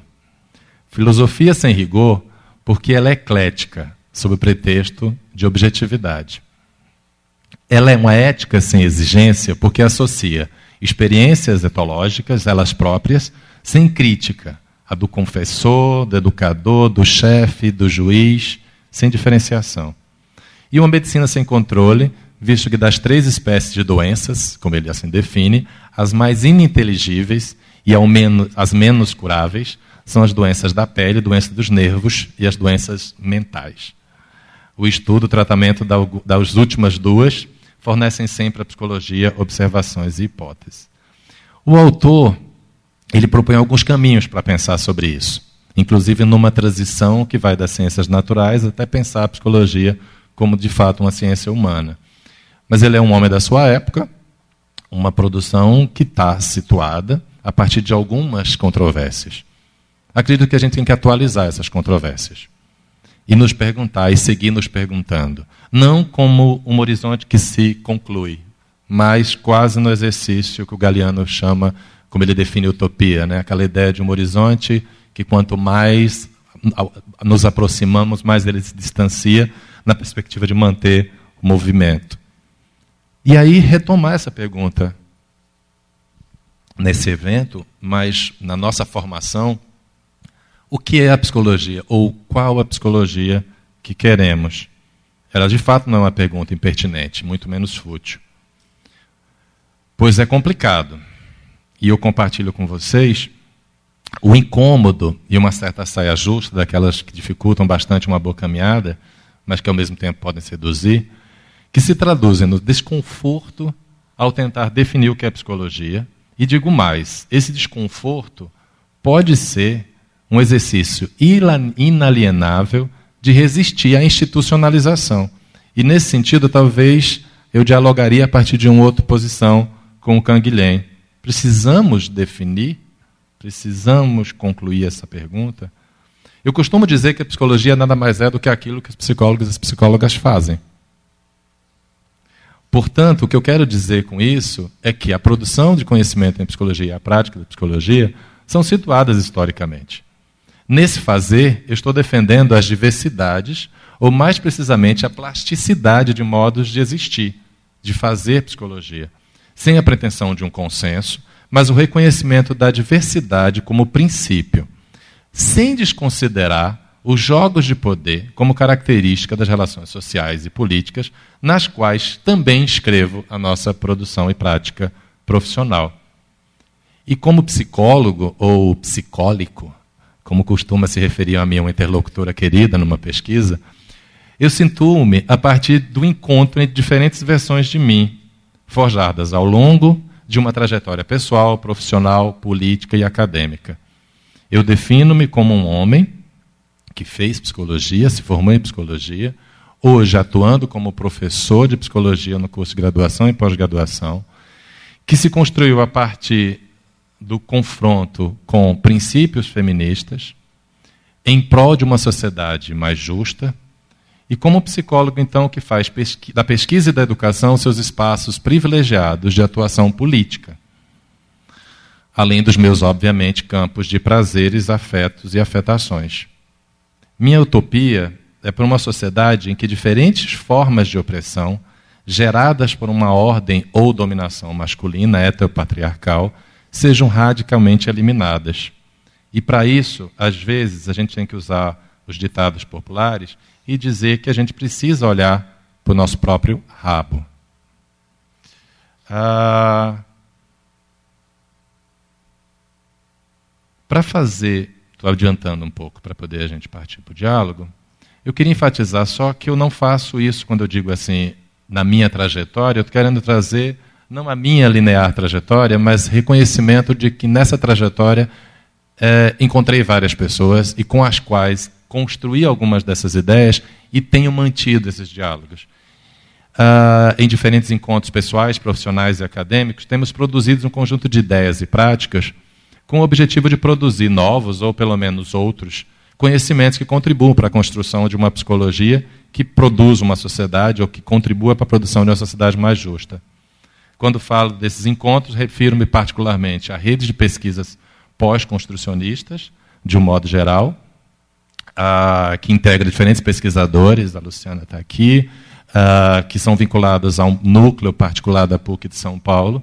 Filosofia sem rigor, porque ela é eclética, sob o pretexto de objetividade. Ela é uma ética sem exigência, porque associa experiências etológicas, elas próprias, sem crítica, a do confessor, do educador, do chefe, do juiz, sem diferenciação. E uma medicina sem controle, visto que das três espécies de doenças, como ele assim define, as mais ininteligíveis e menos, as menos curáveis são as doenças da pele, doenças dos nervos e as doenças mentais. O estudo, o tratamento das últimas duas fornecem sempre à psicologia observações e hipóteses. O autor ele propõe alguns caminhos para pensar sobre isso, inclusive numa transição que vai das ciências naturais até pensar a psicologia como de fato uma ciência humana. Mas ele é um homem da sua época, uma produção que está situada a partir de algumas controvérsias. Acredito que a gente tem que atualizar essas controvérsias e nos perguntar e seguir nos perguntando, não como um horizonte que se conclui, mas quase no exercício que o Galeano chama como ele define utopia, né? aquela ideia de um horizonte que quanto mais nos aproximamos, mais ele se distancia na perspectiva de manter o movimento. E aí retomar essa pergunta nesse evento, mas na nossa formação, o que é a psicologia ou qual a psicologia que queremos? Ela de fato não é uma pergunta impertinente, muito menos fútil. Pois é complicado e eu compartilho com vocês o incômodo e uma certa saia justa, daquelas que dificultam bastante uma boa caminhada, mas que ao mesmo tempo podem seduzir, que se traduzem no desconforto ao tentar definir o que é psicologia. E digo mais: esse desconforto pode ser um exercício inalienável de resistir à institucionalização. E nesse sentido, talvez eu dialogaria a partir de uma outra posição com o Canguilhem Precisamos definir, precisamos concluir essa pergunta. Eu costumo dizer que a psicologia nada mais é do que aquilo que os psicólogos e as psicólogas fazem. Portanto, o que eu quero dizer com isso é que a produção de conhecimento em psicologia e a prática da psicologia são situadas historicamente. Nesse fazer, eu estou defendendo as diversidades, ou mais precisamente a plasticidade de modos de existir, de fazer psicologia sem a pretensão de um consenso, mas o reconhecimento da diversidade como princípio, sem desconsiderar os jogos de poder como característica das relações sociais e políticas, nas quais também escrevo a nossa produção e prática profissional. E como psicólogo ou psicólico, como costuma se referir a mim uma interlocutora querida numa pesquisa, eu sinto-me a partir do encontro entre diferentes versões de mim, forjadas ao longo de uma trajetória pessoal, profissional, política e acadêmica. Eu defino-me como um homem que fez psicologia, se formou em psicologia, hoje atuando como professor de psicologia no curso de graduação e pós-graduação, que se construiu a partir do confronto com princípios feministas, em prol de uma sociedade mais justa, e como psicólogo, então, que faz pesqui da pesquisa e da educação seus espaços privilegiados de atuação política. Além dos meus, obviamente, campos de prazeres, afetos e afetações. Minha utopia é para uma sociedade em que diferentes formas de opressão geradas por uma ordem ou dominação masculina, heteropatriarcal, sejam radicalmente eliminadas. E para isso, às vezes, a gente tem que usar os ditados populares e dizer que a gente precisa olhar para o nosso próprio rabo. Ah, para fazer, estou adiantando um pouco para poder a gente partir para o diálogo, eu queria enfatizar só que eu não faço isso quando eu digo assim, na minha trajetória, eu estou querendo trazer não a minha linear trajetória, mas reconhecimento de que nessa trajetória é, encontrei várias pessoas e com as quais construí algumas dessas ideias e tenho mantido esses diálogos. Uh, em diferentes encontros pessoais, profissionais e acadêmicos, temos produzido um conjunto de ideias e práticas com o objetivo de produzir novos, ou pelo menos outros, conhecimentos que contribuam para a construção de uma psicologia que produza uma sociedade ou que contribua para a produção de uma sociedade mais justa. Quando falo desses encontros, refiro-me particularmente a redes de pesquisas pós-construcionistas, de um modo geral, que integra diferentes pesquisadores, a Luciana está aqui, que são vinculados a um núcleo particular da PUC de São Paulo,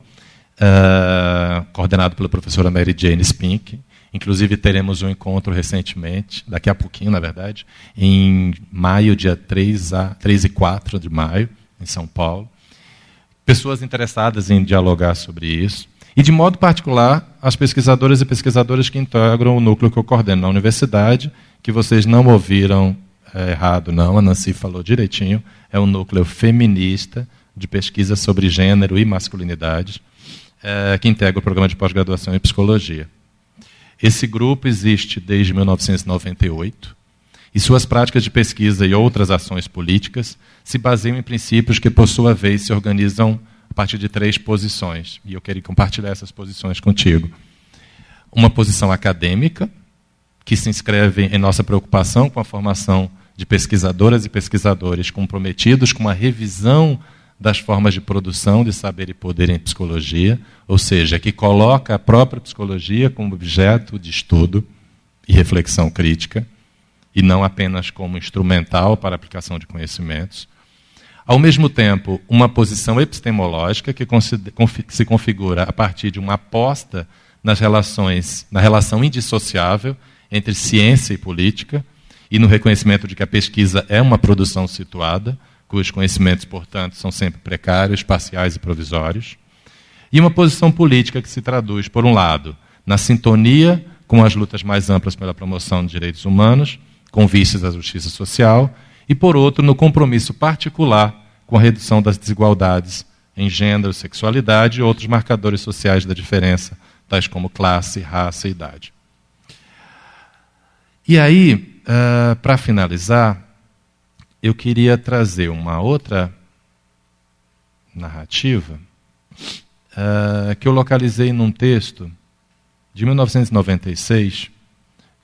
coordenado pela professora Mary Jane Spink. Inclusive, teremos um encontro recentemente, daqui a pouquinho, na verdade, em maio, dia 3, a, 3 e 4 de maio, em São Paulo. Pessoas interessadas em dialogar sobre isso. E, de modo particular, as pesquisadoras e pesquisadores que integram o núcleo que eu coordeno na universidade, que vocês não ouviram é, errado, não, a Nancy falou direitinho, é um núcleo feminista de pesquisa sobre gênero e masculinidade, é, que integra o programa de pós-graduação em psicologia. Esse grupo existe desde 1998 e suas práticas de pesquisa e outras ações políticas se baseiam em princípios que, por sua vez, se organizam a partir de três posições. E eu queria compartilhar essas posições contigo. Uma posição acadêmica, que se inscreve em nossa preocupação com a formação de pesquisadoras e pesquisadores comprometidos com a revisão das formas de produção de saber e poder em psicologia, ou seja, que coloca a própria psicologia como objeto de estudo e reflexão crítica, e não apenas como instrumental para a aplicação de conhecimentos. Ao mesmo tempo, uma posição epistemológica que se configura a partir de uma aposta nas relações, na relação indissociável entre ciência e política, e no reconhecimento de que a pesquisa é uma produção situada, cujos conhecimentos, portanto, são sempre precários, parciais e provisórios. E uma posição política que se traduz, por um lado, na sintonia com as lutas mais amplas pela promoção de direitos humanos, com vistas à justiça social, e, por outro, no compromisso particular com a redução das desigualdades em gênero, sexualidade e outros marcadores sociais da diferença, tais como classe, raça e idade. E aí, uh, ah, para finalizar, eu queria trazer uma outra narrativa uh, que eu localizei num texto de 1996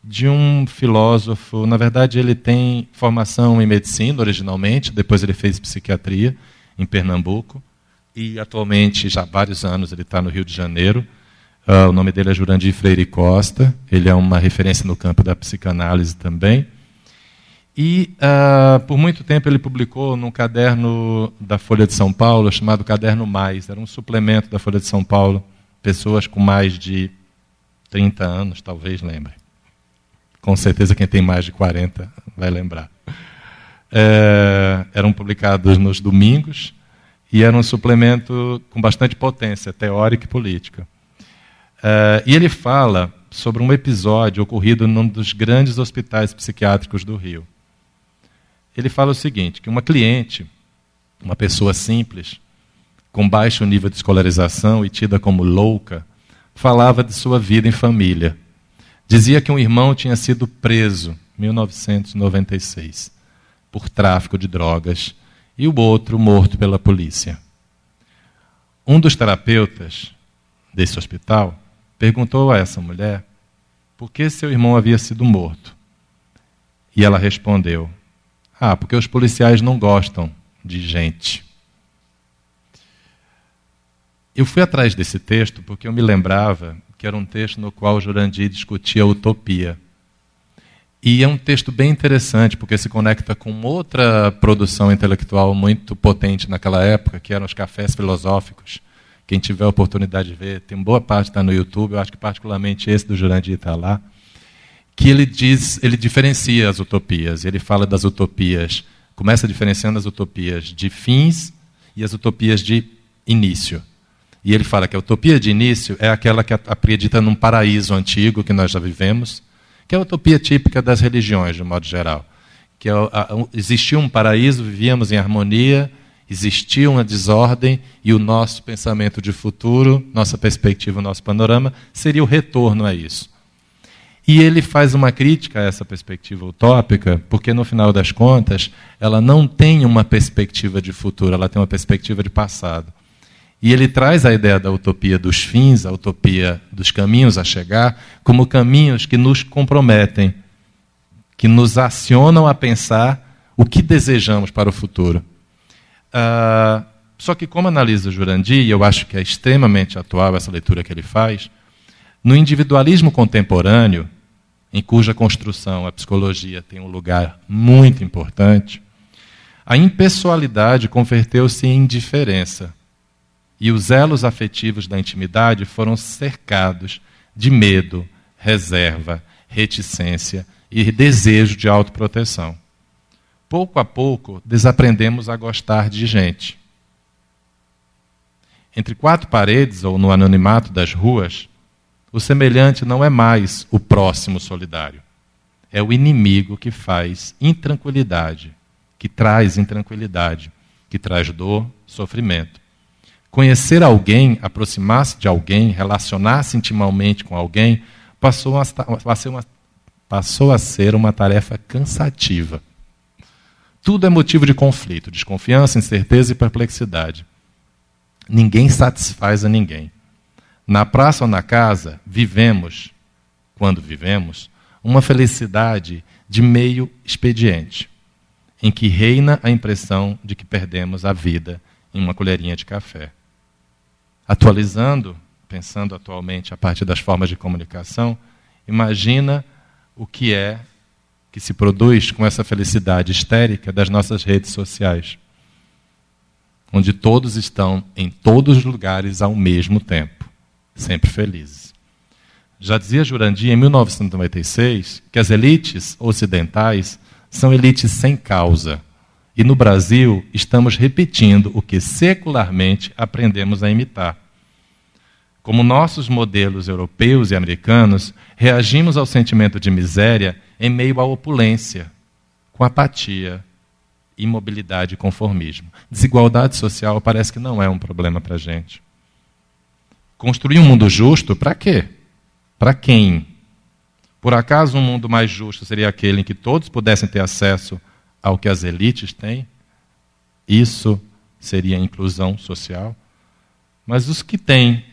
de um filósofo. Na verdade, ele tem formação em medicina originalmente, depois ele fez psiquiatria em Pernambuco e atualmente, já há vários anos, ele está no Rio de Janeiro. Uh, o nome dele é Jurandir Freire Costa, ele é uma referência no campo da psicanálise também. E, uh, por muito tempo, ele publicou num caderno da Folha de São Paulo, chamado Caderno Mais. Era um suplemento da Folha de São Paulo. Pessoas com mais de 30 anos, talvez lembrem. Com certeza, quem tem mais de 40 vai lembrar. É, eram publicados nos domingos e era um suplemento com bastante potência teórica e política. É, e ele fala sobre um episódio ocorrido num dos grandes hospitais psiquiátricos do Rio ele fala o seguinte: que uma cliente, uma pessoa simples, com baixo nível de escolarização e tida como louca, falava de sua vida em família. Dizia que um irmão tinha sido preso em 1996 por tráfico de drogas e o outro morto pela polícia. Um dos terapeutas desse hospital perguntou a essa mulher por que seu irmão havia sido morto. E ela respondeu: ah, porque os policiais não gostam de gente. Eu fui atrás desse texto porque eu me lembrava que era um texto no qual Jurandir discutia a utopia. E é um texto bem interessante, porque se conecta com outra produção intelectual muito potente naquela época, que eram os cafés filosóficos. Quem tiver a oportunidade de ver, tem boa parte está no YouTube, eu acho que particularmente esse do Jurandir está lá, que ele diz, ele diferencia as utopias. Ele fala das utopias, começa diferenciando as utopias de fins e as utopias de início. E ele fala que a utopia de início é aquela que acredita num paraíso antigo que nós já vivemos, que é a utopia típica das religiões, de modo geral. Que é, a, existia um paraíso, vivíamos em harmonia, existia uma desordem e o nosso pensamento de futuro, nossa perspectiva, nosso panorama seria o retorno a isso. E ele faz uma crítica a essa perspectiva utópica, porque no final das contas, ela não tem uma perspectiva de futuro, ela tem uma perspectiva de passado. E ele traz a ideia da utopia dos fins, a utopia dos caminhos a chegar, como caminhos que nos comprometem, que nos acionam a pensar o que desejamos para o futuro. Uh, só que, como analisa Jurandir, e eu acho que é extremamente atual essa leitura que ele faz, no individualismo contemporâneo, em cuja construção a psicologia tem um lugar muito importante, a impessoalidade converteu-se em indiferença. E os elos afetivos da intimidade foram cercados de medo, reserva, reticência e desejo de autoproteção. Pouco a pouco, desaprendemos a gostar de gente. Entre quatro paredes ou no anonimato das ruas, o semelhante não é mais o próximo solidário. É o inimigo que faz intranquilidade, que traz intranquilidade, que traz dor, sofrimento. Conhecer alguém, aproximar-se de alguém, relacionar-se intimamente com alguém, passou a, passou a ser uma tarefa cansativa. Tudo é motivo de conflito, desconfiança, incerteza e perplexidade. Ninguém satisfaz a ninguém. Na praça ou na casa, vivemos, quando vivemos, uma felicidade de meio expediente, em que reina a impressão de que perdemos a vida em uma colherinha de café. Atualizando, pensando atualmente a partir das formas de comunicação, imagina o que é que se produz com essa felicidade histérica das nossas redes sociais, onde todos estão em todos os lugares ao mesmo tempo sempre felizes. Já dizia Jurandir em 1996 que as elites ocidentais são elites sem causa. E no Brasil estamos repetindo o que secularmente aprendemos a imitar. Como nossos modelos europeus e americanos, reagimos ao sentimento de miséria em meio à opulência, com apatia, imobilidade e conformismo. Desigualdade social parece que não é um problema para a gente. Construir um mundo justo para quê? Para quem? Por acaso um mundo mais justo seria aquele em que todos pudessem ter acesso ao que as elites têm? Isso seria inclusão social? Mas os que têm,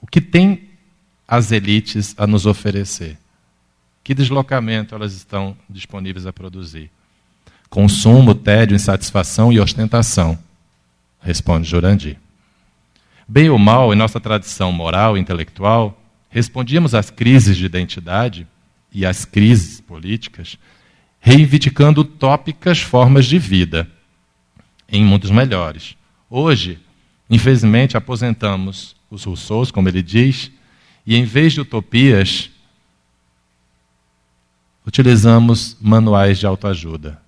o que têm as elites a nos oferecer? Que deslocamento elas estão disponíveis a produzir? Consumo, tédio, insatisfação e ostentação, responde Jurandir. Bem ou mal, em nossa tradição moral e intelectual, respondíamos às crises de identidade e às crises políticas, reivindicando utópicas formas de vida em mundos melhores. Hoje, infelizmente, aposentamos os Rousseaus, como ele diz, e em vez de utopias, utilizamos manuais de autoajuda,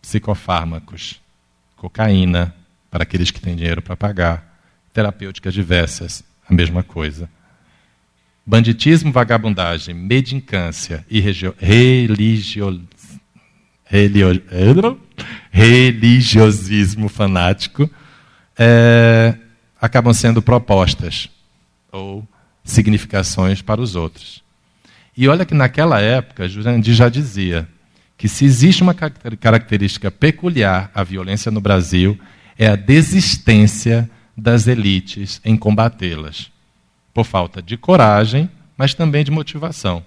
psicofármacos, cocaína, para aqueles que têm dinheiro para pagar, terapêuticas diversas, a mesma coisa. Banditismo, vagabundagem, medincância e religio, religio, religio, religiosismo fanático é, acabam sendo propostas ou significações para os outros. E olha que naquela época, Jurandir já dizia que se existe uma característica peculiar à violência no Brasil, é a desistência das elites em combatê-las, por falta de coragem, mas também de motivação.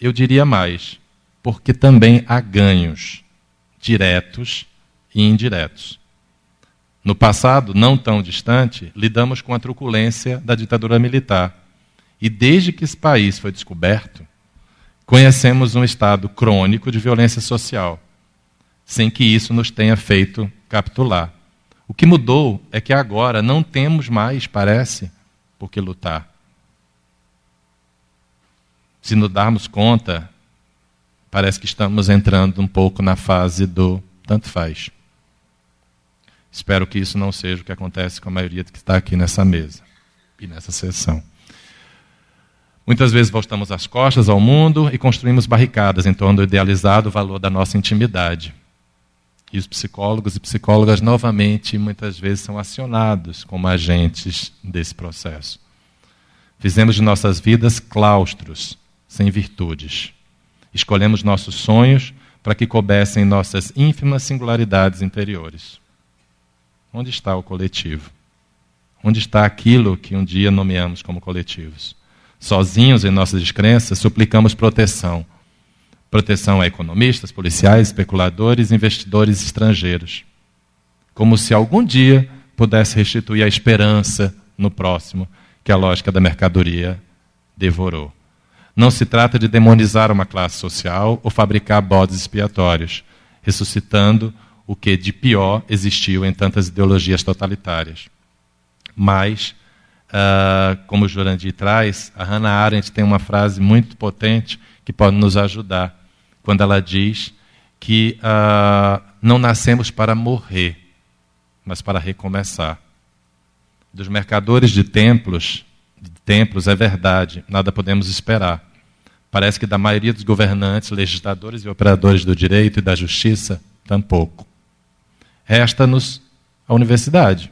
Eu diria mais, porque também há ganhos diretos e indiretos. No passado, não tão distante, lidamos com a truculência da ditadura militar. E desde que esse país foi descoberto, conhecemos um estado crônico de violência social, sem que isso nos tenha feito capitular. O que mudou é que agora não temos mais, parece, por que lutar. Se nos darmos conta, parece que estamos entrando um pouco na fase do tanto faz. Espero que isso não seja o que acontece com a maioria que está aqui nessa mesa e nessa sessão. Muitas vezes voltamos as costas ao mundo e construímos barricadas em torno do idealizado valor da nossa intimidade. E os psicólogos e psicólogas, novamente, muitas vezes são acionados como agentes desse processo. Fizemos de nossas vidas claustros, sem virtudes. Escolhemos nossos sonhos para que coubessem nossas ínfimas singularidades interiores. Onde está o coletivo? Onde está aquilo que um dia nomeamos como coletivos? Sozinhos em nossas descrenças, suplicamos proteção. Proteção a economistas, policiais, especuladores, investidores estrangeiros. Como se algum dia pudesse restituir a esperança no próximo que a lógica da mercadoria devorou. Não se trata de demonizar uma classe social ou fabricar bodes expiatórios, ressuscitando o que de pior existiu em tantas ideologias totalitárias. Mas, uh, como o Jurandir traz, a Hannah Arendt tem uma frase muito potente que pode nos ajudar, quando ela diz que uh, não nascemos para morrer, mas para recomeçar. Dos mercadores de templos, de templos é verdade, nada podemos esperar. Parece que da maioria dos governantes, legisladores e operadores do direito e da justiça, tampouco. Resta-nos a universidade,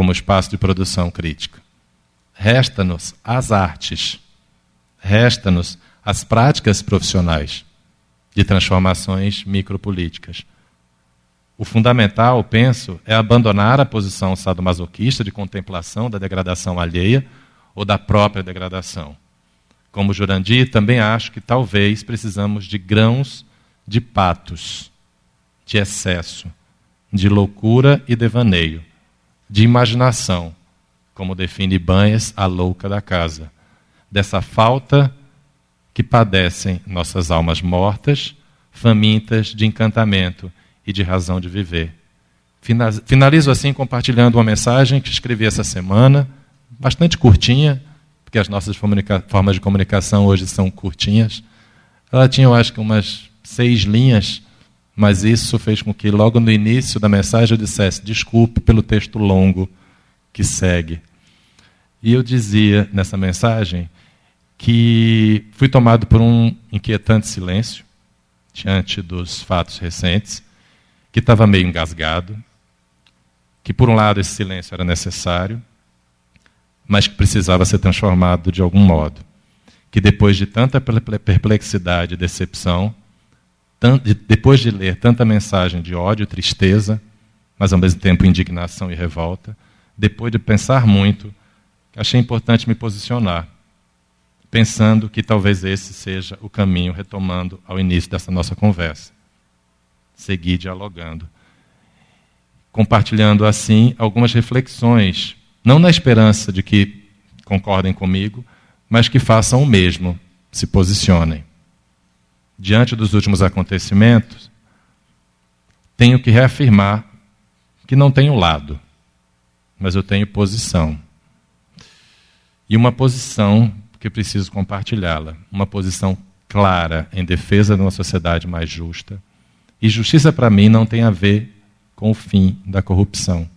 como espaço de produção crítica. Resta-nos as artes. Resta-nos as práticas profissionais de transformações micropolíticas. O fundamental, penso, é abandonar a posição sadomasoquista de contemplação da degradação alheia ou da própria degradação. Como Jurandir, também acho que talvez precisamos de grãos de patos de excesso, de loucura e devaneio, de imaginação, como define Banhas, a louca da casa, dessa falta que padecem nossas almas mortas, famintas de encantamento e de razão de viver. Finalizo assim compartilhando uma mensagem que escrevi essa semana, bastante curtinha, porque as nossas formas de comunicação hoje são curtinhas. Ela tinha, eu acho que, umas seis linhas mas isso fez com que logo no início da mensagem eu dissesse: desculpe pelo texto longo que segue. E eu dizia nessa mensagem que fui tomado por um inquietante silêncio diante dos fatos recentes, que estava meio engasgado, que por um lado esse silêncio era necessário, mas que precisava ser transformado de algum modo. Que depois de tanta perplexidade e decepção, depois de ler tanta mensagem de ódio, tristeza, mas ao mesmo tempo indignação e revolta, depois de pensar muito, achei importante me posicionar, pensando que talvez esse seja o caminho, retomando ao início dessa nossa conversa. Seguir dialogando. Compartilhando assim algumas reflexões, não na esperança de que concordem comigo, mas que façam o mesmo, se posicionem diante dos últimos acontecimentos, tenho que reafirmar que não tenho lado, mas eu tenho posição. E uma posição que preciso compartilhá-la, uma posição clara em defesa de uma sociedade mais justa. E justiça para mim não tem a ver com o fim da corrupção.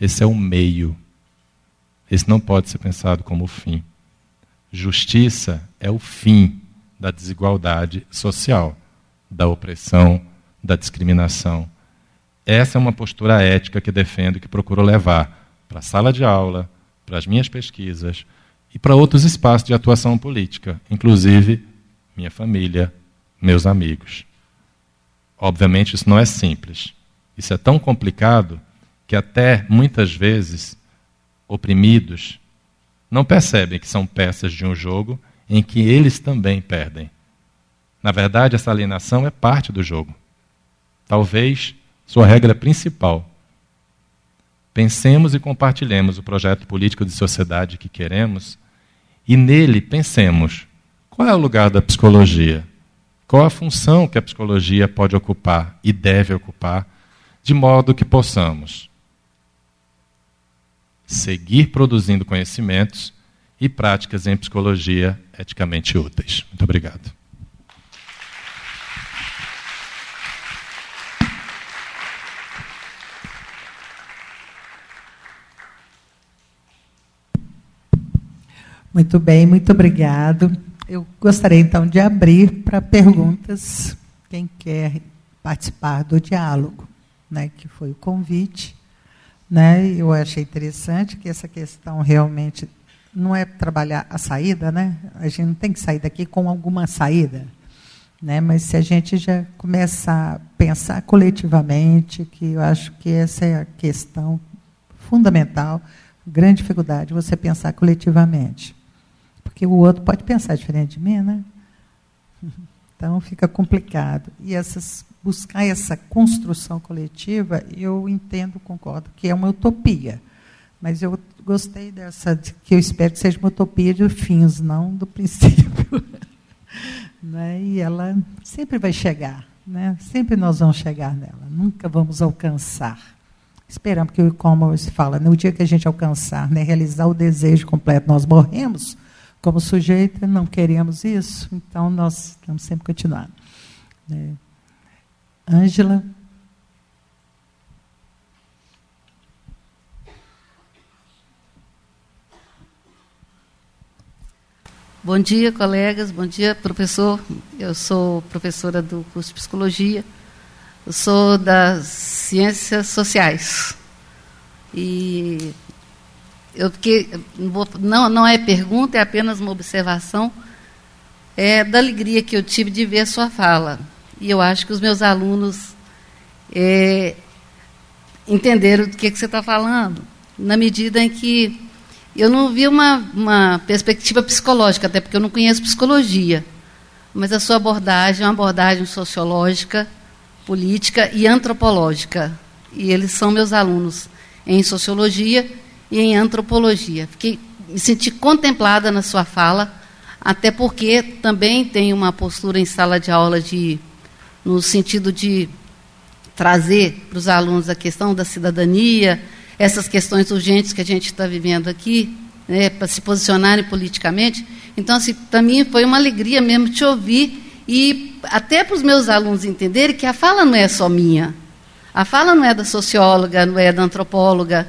Esse é o meio. Esse não pode ser pensado como o fim. Justiça é o fim da desigualdade social, da opressão, da discriminação. Essa é uma postura ética que defendo e que procuro levar para a sala de aula, para as minhas pesquisas e para outros espaços de atuação política, inclusive minha família, meus amigos. Obviamente, isso não é simples. Isso é tão complicado que, até muitas vezes, oprimidos não percebem que são peças de um jogo em que eles também perdem. Na verdade, essa alienação é parte do jogo. Talvez sua regra principal. Pensemos e compartilhemos o projeto político de sociedade que queremos e nele pensemos Qual é o lugar da psicologia? Qual a função que a psicologia pode ocupar e deve ocupar, de modo que possamos seguir produzindo conhecimentos e práticas em psicologia eticamente úteis. Muito obrigado. Muito bem, muito obrigado. Eu gostaria então de abrir para perguntas. Quem quer participar do diálogo, né, que foi o convite. Né, eu achei interessante que essa questão realmente não é trabalhar a saída, né? A gente não tem que sair daqui com alguma saída, né? Mas se a gente já começar a pensar coletivamente, que eu acho que essa é a questão fundamental, grande dificuldade você pensar coletivamente porque o outro pode pensar diferente de mim, né? Então fica complicado. E essas, buscar essa construção coletiva, eu entendo, concordo, que é uma utopia. Mas eu gostei dessa, que eu espero que seja uma utopia de fins, não do princípio. né? E ela sempre vai chegar. Né? Sempre nós vamos chegar nela. Nunca vamos alcançar. Esperamos que, como se fala, no dia que a gente alcançar, né, realizar o desejo completo, nós morremos, como sujeito, não queremos isso, então nós estamos sempre continuando. Né? Bom dia, colegas. Bom dia, professor. Eu sou professora do curso de Psicologia. Eu sou das Ciências Sociais. E eu que não, não é pergunta, é apenas uma observação é da alegria que eu tive de ver a sua fala. E eu acho que os meus alunos é, entenderam do que, que você está falando, na medida em que eu não vi uma, uma perspectiva psicológica, até porque eu não conheço psicologia, mas a sua abordagem é uma abordagem sociológica, política e antropológica. E eles são meus alunos em sociologia e em antropologia. Fiquei, me senti contemplada na sua fala, até porque também tem uma postura em sala de aula de, no sentido de trazer para os alunos a questão da cidadania, essas questões urgentes que a gente está vivendo aqui, né, para se posicionarem politicamente. Então, assim, para mim foi uma alegria mesmo te ouvir e até para os meus alunos entenderem que a fala não é só minha. A fala não é da socióloga, não é da antropóloga,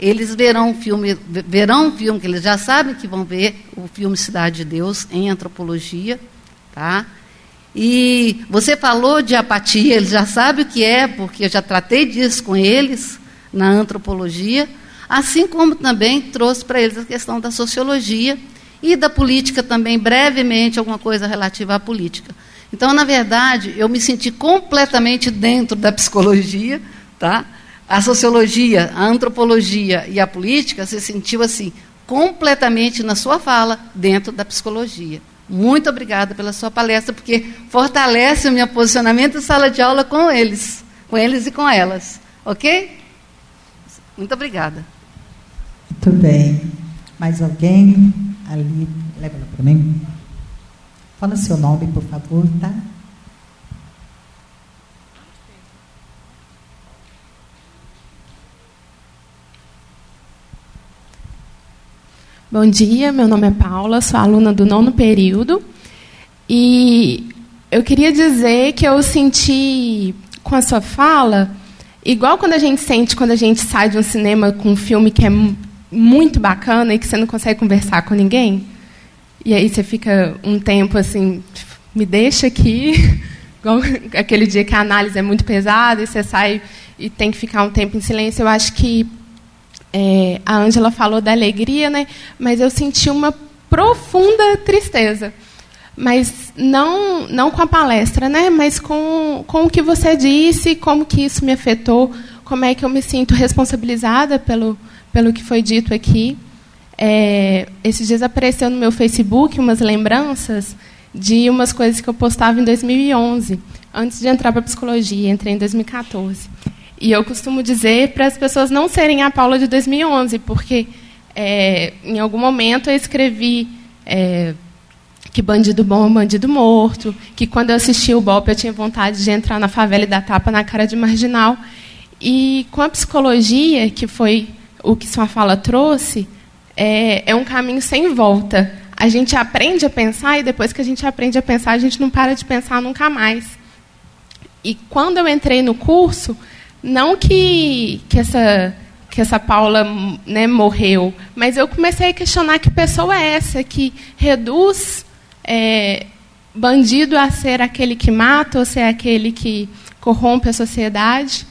eles verão um filme, verão um filme que eles já sabem que vão ver, o filme Cidade de Deus em antropologia, tá? E você falou de apatia, eles já sabem o que é, porque eu já tratei disso com eles na antropologia, assim como também trouxe para eles a questão da sociologia e da política também, brevemente, alguma coisa relativa à política. Então, na verdade, eu me senti completamente dentro da psicologia, tá? a sociologia, a antropologia e a política, você sentiu assim, completamente na sua fala, dentro da psicologia. Muito obrigada pela sua palestra, porque fortalece o meu posicionamento em sala de aula com eles, com eles e com elas. Ok? Muito obrigada. Muito bem. Mais alguém? Ali, leva ela para mim. Fala seu nome, por favor, tá? Bom dia, meu nome é Paula, sou aluna do nono período. E eu queria dizer que eu senti com a sua fala, igual quando a gente sente quando a gente sai de um cinema com um filme que é muito bacana e que você não consegue conversar com ninguém. E aí você fica um tempo assim, me deixa aqui. Igual aquele dia que a análise é muito pesada e você sai e tem que ficar um tempo em silêncio. Eu acho que é, a Ângela falou da alegria, né? Mas eu senti uma profunda tristeza. Mas não, não com a palestra, né? Mas com, com o que você disse, como que isso me afetou, como é que eu me sinto responsabilizada pelo, pelo que foi dito aqui. É, esses dias apareceu no meu Facebook umas lembranças de umas coisas que eu postava em 2011, antes de entrar para psicologia. Entrei em 2014. E eu costumo dizer para as pessoas não serem a Paula de 2011, porque é, em algum momento eu escrevi é, que bandido bom é bandido morto, que quando eu assisti o Bop eu tinha vontade de entrar na favela e dar tapa na cara de marginal. E com a psicologia, que foi o que sua fala trouxe, é, é um caminho sem volta. A gente aprende a pensar e depois que a gente aprende a pensar, a gente não para de pensar nunca mais. E quando eu entrei no curso, não que, que essa que essa Paula né, morreu, mas eu comecei a questionar que pessoa é essa que reduz é, bandido a ser aquele que mata ou ser aquele que corrompe a sociedade.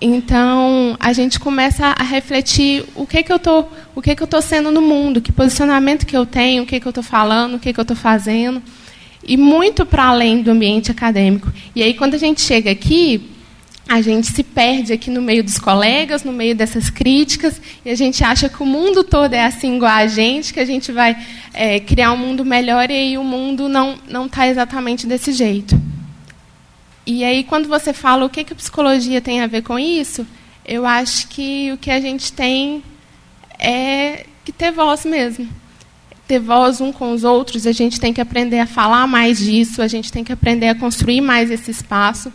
Então a gente começa a refletir o que que eu tô, o que que eu tô sendo no mundo, que posicionamento que eu tenho, o que que eu estou falando, o que que eu estou fazendo, e muito para além do ambiente acadêmico. E aí quando a gente chega aqui, a gente se perde aqui no meio dos colegas, no meio dessas críticas, e a gente acha que o mundo todo é assim igual a gente, que a gente vai é, criar um mundo melhor, e aí o mundo não não está exatamente desse jeito. E aí, quando você fala o que, que a psicologia tem a ver com isso, eu acho que o que a gente tem é que ter voz mesmo. Ter voz um com os outros, a gente tem que aprender a falar mais disso, a gente tem que aprender a construir mais esse espaço,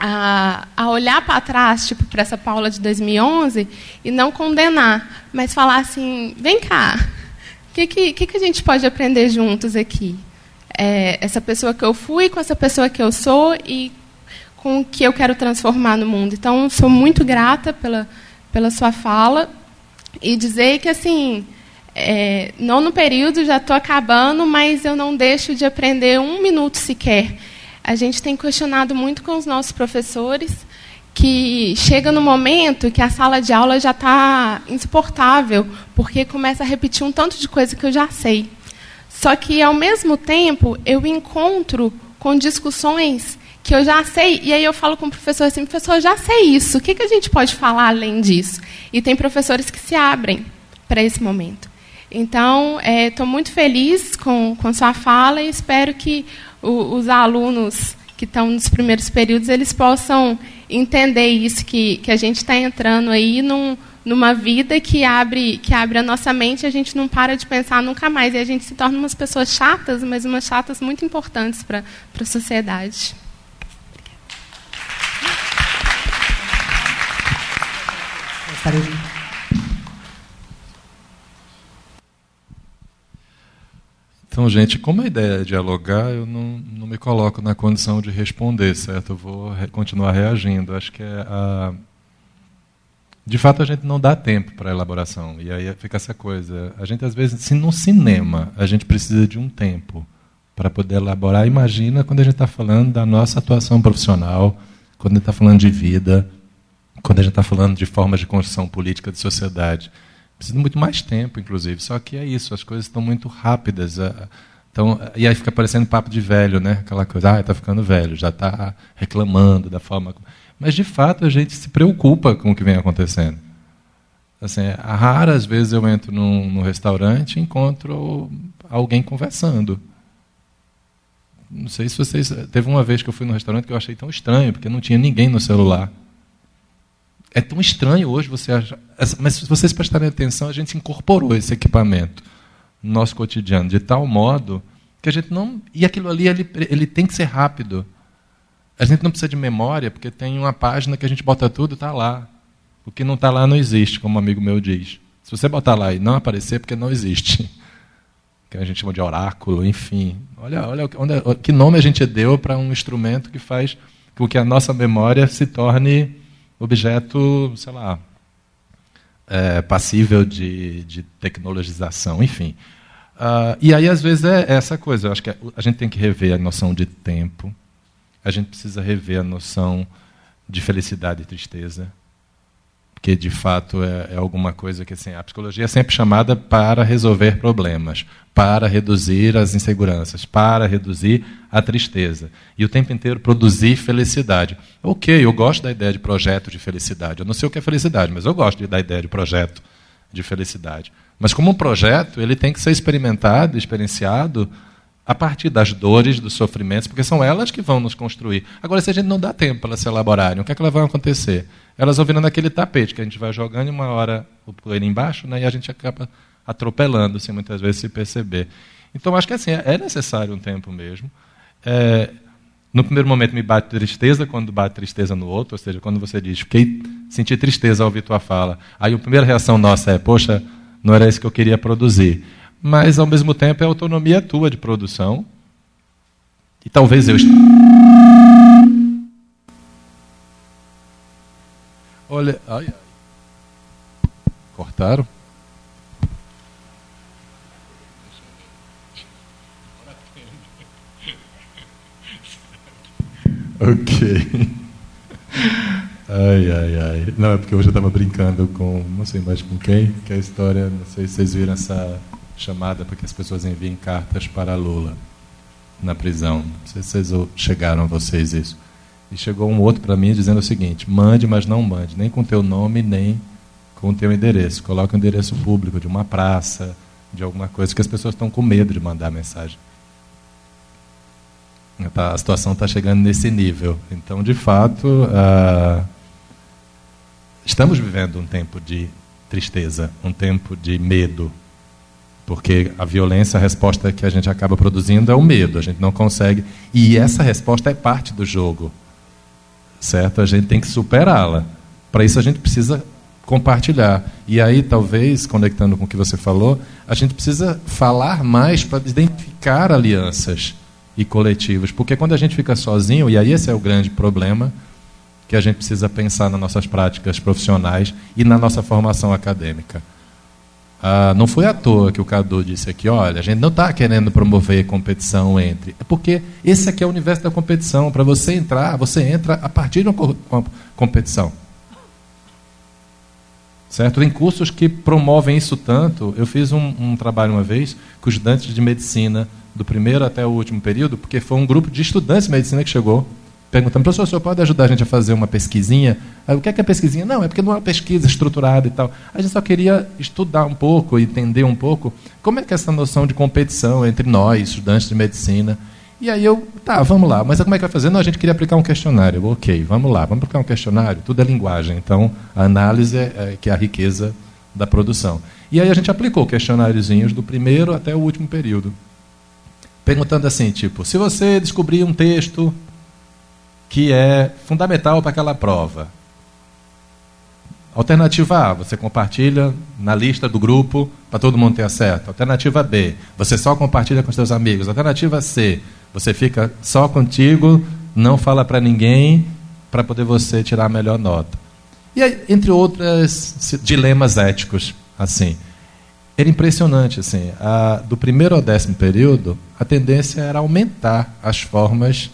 a, a olhar para trás, tipo, para essa Paula de 2011, e não condenar, mas falar assim: vem cá, o que, que, que a gente pode aprender juntos aqui? é, essa pessoa que eu fui com essa pessoa que eu sou e com o que eu quero transformar no mundo. Então, sou muito grata pela, pela sua fala e dizer que, assim, é, não no período, já estou acabando, mas eu não deixo de aprender um minuto sequer. A gente tem questionado muito com os nossos professores que chega no momento que a sala de aula já está insuportável, porque começa a repetir um tanto de coisa que eu já sei. Só que, ao mesmo tempo, eu encontro com discussões que eu já sei, e aí eu falo com o professor assim, professor, eu já sei isso, o que, que a gente pode falar além disso? E tem professores que se abrem para esse momento. Então, estou é, muito feliz com, com sua fala e espero que o, os alunos que estão nos primeiros períodos, eles possam entender isso, que, que a gente está entrando aí num, numa vida que abre, que abre a nossa mente e a gente não para de pensar nunca mais. E a gente se torna umas pessoas chatas, mas umas chatas muito importantes para a sociedade. Então, gente, como a ideia é dialogar, eu não, não me coloco na condição de responder, certo? Eu vou re continuar reagindo. Acho que é a, de fato, a gente não dá tempo para elaboração. E aí fica essa coisa. A gente, às vezes, se no cinema a gente precisa de um tempo para poder elaborar, imagina quando a gente está falando da nossa atuação profissional, quando a gente está falando de vida, quando a gente está falando de formas de construção política de sociedade. Precisa muito mais tempo, inclusive. Só que é isso, as coisas estão muito rápidas. Então, e aí fica parecendo papo de velho, né? Aquela coisa, ah, está ficando velho, já está reclamando da forma. Mas, de fato, a gente se preocupa com o que vem acontecendo. Assim, raras vezes eu entro num, num restaurante e encontro alguém conversando. Não sei se vocês. Teve uma vez que eu fui num restaurante que eu achei tão estranho, porque não tinha ninguém no celular. É tão estranho hoje você achar. Mas se vocês prestarem atenção, a gente incorporou esse equipamento no nosso cotidiano, de tal modo que a gente não. E aquilo ali, ele, ele tem que ser rápido. A gente não precisa de memória, porque tem uma página que a gente bota tudo, está lá. O que não está lá não existe, como um amigo meu diz. Se você botar lá e não aparecer, é porque não existe. Que a gente chama de oráculo, enfim. Olha, olha onde, que nome a gente deu para um instrumento que faz com que a nossa memória se torne objeto, sei lá, é, passível de, de tecnologização, enfim. Uh, e aí, às vezes, é essa coisa. Eu acho que a gente tem que rever a noção de tempo a gente precisa rever a noção de felicidade e tristeza, porque de fato é, é, alguma coisa que assim, a psicologia é sempre chamada para resolver problemas, para reduzir as inseguranças, para reduzir a tristeza e o tempo inteiro produzir felicidade. Ok, eu gosto da ideia de projeto de felicidade. Eu não sei o que é felicidade, mas eu gosto da ideia de projeto de felicidade. Mas como um projeto, ele tem que ser experimentado, experienciado a partir das dores, dos sofrimentos, porque são elas que vão nos construir. Agora, se a gente não dá tempo para elas se elaborarem, o que é que elas vão acontecer? Elas vão virando aquele tapete que a gente vai jogando e uma hora o poeira embaixo, né, e a gente acaba atropelando, sem muitas vezes se perceber. Então, acho que assim, é necessário um tempo mesmo. É, no primeiro momento me bate tristeza quando bate tristeza no outro, ou seja, quando você diz, fiquei, senti tristeza ao ouvir tua fala. Aí a primeira reação nossa é, poxa, não era isso que eu queria produzir. Mas, ao mesmo tempo, é autonomia tua de produção. E talvez eu... Olha, ai, ai. cortaram? Ok. Ai, ai, ai. Não, é porque hoje eu estava brincando com, não sei mais com quem, que a história, não sei se vocês viram essa chamada para que as pessoas enviem cartas para Lula na prisão. Não sei se vocês chegaram a vocês isso. E chegou um outro para mim dizendo o seguinte: mande, mas não mande, nem com teu nome, nem com teu endereço. Coloque um endereço público de uma praça, de alguma coisa, que as pessoas estão com medo de mandar mensagem. Tá, a situação está chegando nesse nível. Então, de fato, uh, estamos vivendo um tempo de tristeza, um tempo de medo, porque a violência, a resposta que a gente acaba produzindo é o medo, a gente não consegue. E essa resposta é parte do jogo, certo? A gente tem que superá-la. Para isso, a gente precisa compartilhar. E aí, talvez, conectando com o que você falou, a gente precisa falar mais para identificar alianças e coletivos. Porque quando a gente fica sozinho, e aí esse é o grande problema, que a gente precisa pensar nas nossas práticas profissionais e na nossa formação acadêmica. Ah, não foi à toa que o Cadu disse aqui, olha, a gente não está querendo promover competição entre. É porque esse aqui é o universo da competição. Para você entrar, você entra a partir de uma competição. Certo? Tem cursos que promovem isso tanto. Eu fiz um, um trabalho uma vez com estudantes de medicina do primeiro até o último período, porque foi um grupo de estudantes de medicina que chegou, perguntando, professor, o senhor pode ajudar a gente a fazer uma pesquisinha? Aí, o que é, que é pesquisinha? Não, é porque não é uma pesquisa estruturada e tal. A gente só queria estudar um pouco, entender um pouco como é que é essa noção de competição entre nós, estudantes de medicina. E aí eu, tá, vamos lá, mas como é que vai fazer? Não, a gente queria aplicar um questionário. Ok, vamos lá, vamos aplicar um questionário. Tudo é linguagem, então a análise é, é que é a riqueza da produção. E aí a gente aplicou questionáriozinhos do primeiro até o último período perguntando assim, tipo, se você descobrir um texto que é fundamental para aquela prova, Alternativa A, você compartilha na lista do grupo para todo mundo ter acesso. Alternativa B, você só compartilha com seus amigos. Alternativa C, você fica só contigo, não fala para ninguém para poder você tirar a melhor nota. E entre outros dilemas éticos, assim. Era impressionante, assim. A, do primeiro ao décimo período, a tendência era aumentar as formas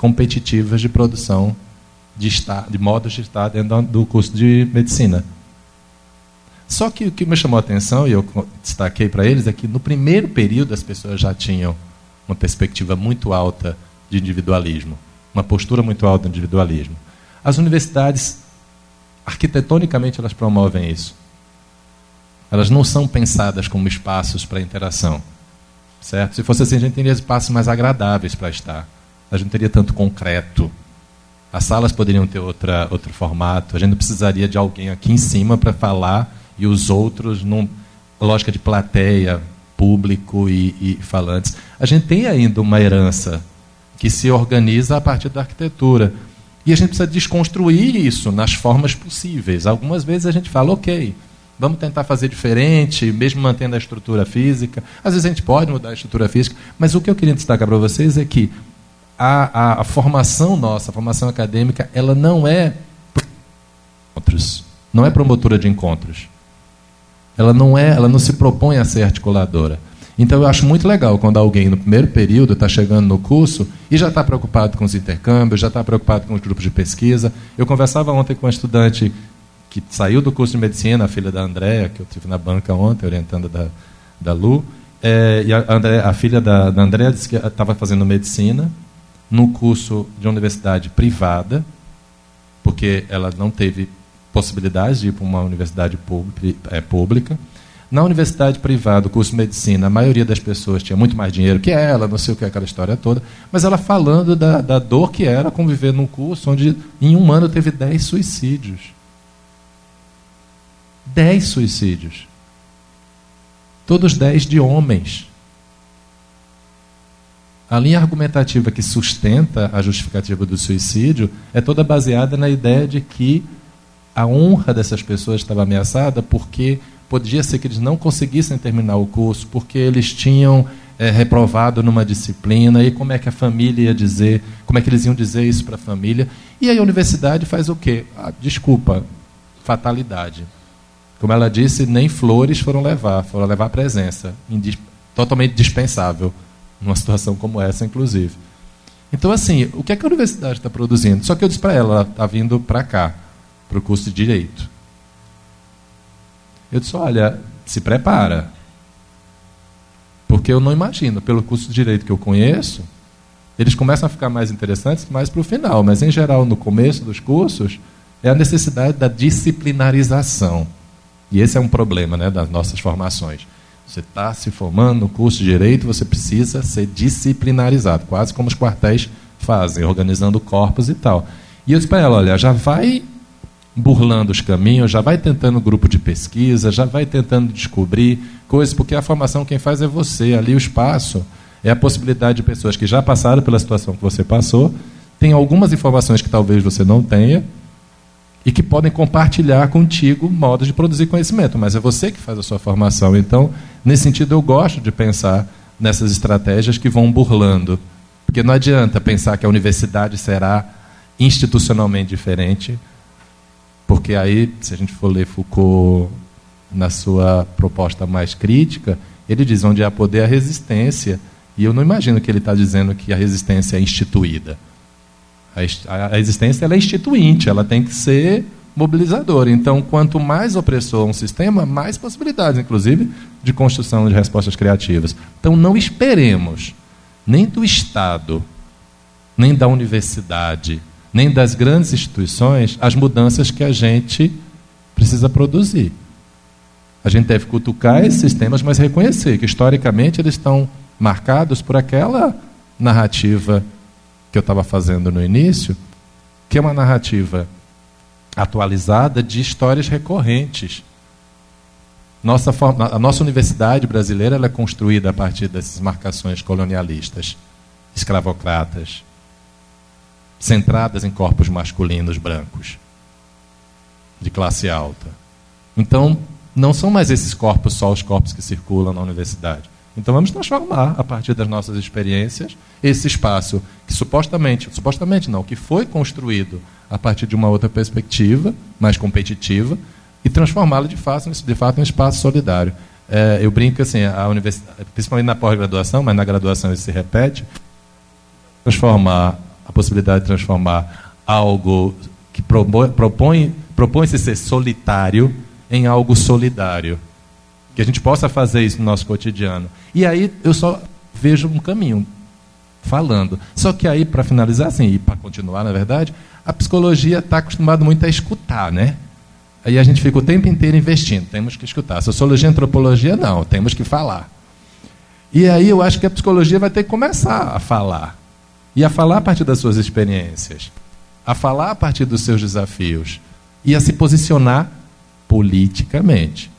competitivas de produção de, estar, de modos de estar dentro do curso de medicina. Só que o que me chamou a atenção, e eu destaquei para eles, é que no primeiro período as pessoas já tinham uma perspectiva muito alta de individualismo, uma postura muito alta de individualismo. As universidades, arquitetonicamente, elas promovem isso. Elas não são pensadas como espaços para interação. Certo? Se fosse assim, a gente teria espaços mais agradáveis para estar. A gente não teria tanto concreto. As salas poderiam ter outra, outro formato. A gente não precisaria de alguém aqui em cima para falar e os outros numa lógica de plateia, público e, e falantes. A gente tem ainda uma herança que se organiza a partir da arquitetura. E a gente precisa desconstruir isso nas formas possíveis. Algumas vezes a gente fala, ok, Vamos tentar fazer diferente, mesmo mantendo a estrutura física. Às vezes a gente pode mudar a estrutura física, mas o que eu queria destacar para vocês é que a, a, a, formação nossa, a formação acadêmica, ela não é encontros, não é promotora de encontros. Ela não é, ela não se propõe a ser articuladora. Então eu acho muito legal quando alguém no primeiro período está chegando no curso e já está preocupado com os intercâmbios, já está preocupado com os grupos de pesquisa. Eu conversava ontem com uma estudante que saiu do curso de medicina, a filha da Andréa, que eu tive na banca ontem, orientando da, da Lu. É, e a, André, a filha da, da Andréa disse que estava fazendo medicina no curso de universidade privada, porque ela não teve possibilidade de ir para uma universidade é, pública. Na universidade privada, o curso de medicina, a maioria das pessoas tinha muito mais dinheiro que ela, não sei o que, aquela história toda, mas ela falando da, da dor que era conviver num curso onde em um ano teve 10 suicídios. Dez suicídios. Todos dez de homens. A linha argumentativa que sustenta a justificativa do suicídio é toda baseada na ideia de que a honra dessas pessoas estava ameaçada porque podia ser que eles não conseguissem terminar o curso, porque eles tinham é, reprovado numa disciplina, e como é que a família ia dizer, como é que eles iam dizer isso para a família. E aí a universidade faz o quê? Ah, desculpa, fatalidade. Como ela disse, nem flores foram levar, foram levar a presença, totalmente dispensável numa situação como essa, inclusive. Então, assim, o que, é que a universidade está produzindo? Só que eu disse para ela, ela está vindo para cá, para o curso de Direito. Eu disse, olha, se prepara. Porque eu não imagino, pelo curso de Direito que eu conheço, eles começam a ficar mais interessantes mais para o final, mas, em geral, no começo dos cursos, é a necessidade da disciplinarização. E esse é um problema né, das nossas formações. Você está se formando no curso de direito, você precisa ser disciplinarizado, quase como os quartéis fazem, organizando corpos e tal. E eu disse para ela: olha, já vai burlando os caminhos, já vai tentando grupo de pesquisa, já vai tentando descobrir coisas, porque a formação quem faz é você. Ali o espaço é a possibilidade de pessoas que já passaram pela situação que você passou, tem algumas informações que talvez você não tenha, e que podem compartilhar contigo modos de produzir conhecimento, mas é você que faz a sua formação. Então, nesse sentido, eu gosto de pensar nessas estratégias que vão burlando. Porque não adianta pensar que a universidade será institucionalmente diferente, porque aí, se a gente for ler Foucault na sua proposta mais crítica, ele diz onde há poder, há resistência. E eu não imagino que ele está dizendo que a resistência é instituída. A, existência ela é instituinte, ela tem que ser mobilizadora. Então, quanto mais opressor um sistema, mais possibilidades, inclusive, de construção de respostas criativas. Então, não esperemos, nem do Estado, nem da universidade, nem das grandes instituições, as mudanças que a gente precisa produzir. A gente deve cutucar esses sistemas, mas reconhecer que, historicamente, eles estão marcados por aquela narrativa que eu estava fazendo no início, que é uma narrativa atualizada de histórias recorrentes. Nossa, a nossa universidade brasileira é construída a partir dessas marcações colonialistas, escravocratas, centradas em corpos masculinos brancos, de classe alta. Então, não são mais esses corpos só os corpos que circulam na universidade. Então vamos transformar, a partir das nossas experiências, esse espaço que supostamente, supostamente não, que foi construído a partir de uma outra perspectiva, mais competitiva, e transformá-lo de fato, de fato em um espaço solidário. É, eu brinco assim, a universidade, principalmente na pós-graduação, mas na graduação isso se repete, transformar a possibilidade de transformar algo que propõe propõe-se ser solitário em algo solidário. Que a gente possa fazer isso no nosso cotidiano. E aí eu só vejo um caminho falando. Só que aí, para finalizar, assim, e para continuar, na verdade, a psicologia está acostumada muito a escutar, né? Aí a gente fica o tempo inteiro investindo, temos que escutar. Sociologia e antropologia, não, temos que falar. E aí eu acho que a psicologia vai ter que começar a falar. E a falar a partir das suas experiências. A falar a partir dos seus desafios. E a se posicionar politicamente.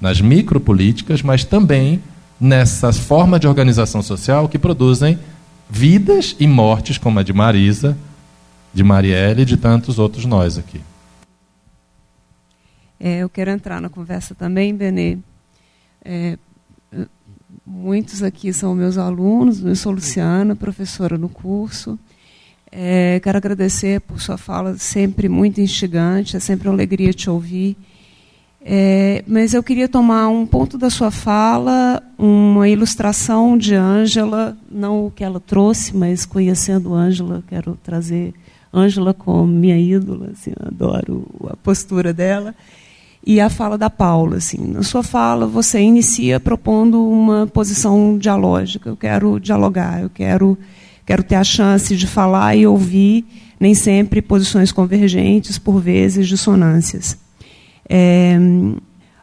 Nas micropolíticas, mas também nessa forma de organização social que produzem vidas e mortes, como a de Marisa, de Marielle e de tantos outros nós aqui. É, eu quero entrar na conversa também, Benê. É, muitos aqui são meus alunos, eu sou Luciana, professora no curso. É, quero agradecer por sua fala sempre muito instigante, é sempre uma alegria te ouvir. É, mas eu queria tomar um ponto da sua fala, uma ilustração de Ângela, não o que ela trouxe, mas conhecendo Ângela, quero trazer Ângela como minha ídola, assim, adoro a postura dela. E a fala da Paula, assim, na sua fala você inicia propondo uma posição dialógica. Eu quero dialogar, eu quero quero ter a chance de falar e ouvir, nem sempre posições convergentes, por vezes dissonâncias. É,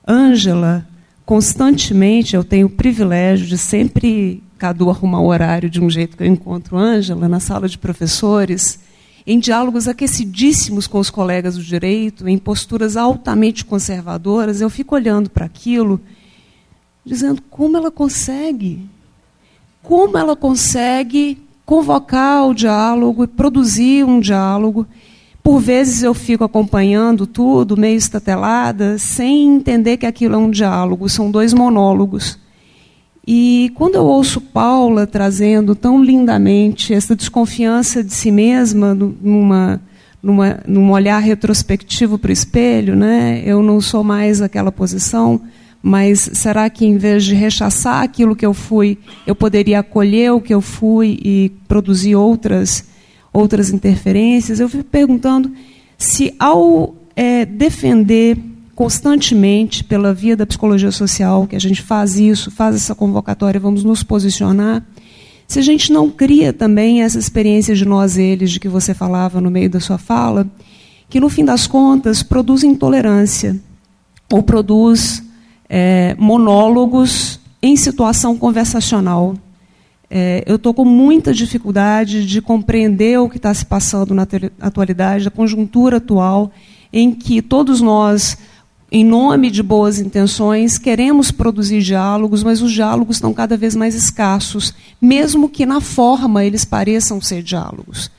Ângela, constantemente, eu tenho o privilégio de sempre, Cadu, arrumar o horário de um jeito que eu encontro Ângela, na sala de professores, em diálogos aquecidíssimos com os colegas do direito, em posturas altamente conservadoras, eu fico olhando para aquilo, dizendo como ela consegue como ela consegue convocar o diálogo e produzir um diálogo. Por vezes eu fico acompanhando tudo, meio estatelada, sem entender que aquilo é um diálogo, são dois monólogos. E quando eu ouço Paula trazendo tão lindamente essa desconfiança de si mesma, numa, numa, num olhar retrospectivo para o espelho, né? eu não sou mais aquela posição, mas será que em vez de rechaçar aquilo que eu fui, eu poderia acolher o que eu fui e produzir outras, outras interferências? Eu fico perguntando se, ao é, defender constantemente pela via da psicologia social, que a gente faz isso, faz essa convocatória, vamos nos posicionar, se a gente não cria também essa experiência de nós eles, de que você falava no meio da sua fala, que no fim das contas produz intolerância ou produz é, monólogos em situação conversacional. É, eu estou com muita dificuldade de compreender o que está se passando na atualidade, a conjuntura atual, em que todos nós, em nome de boas intenções, queremos produzir diálogos, mas os diálogos estão cada vez mais escassos, mesmo que na forma eles pareçam ser diálogos.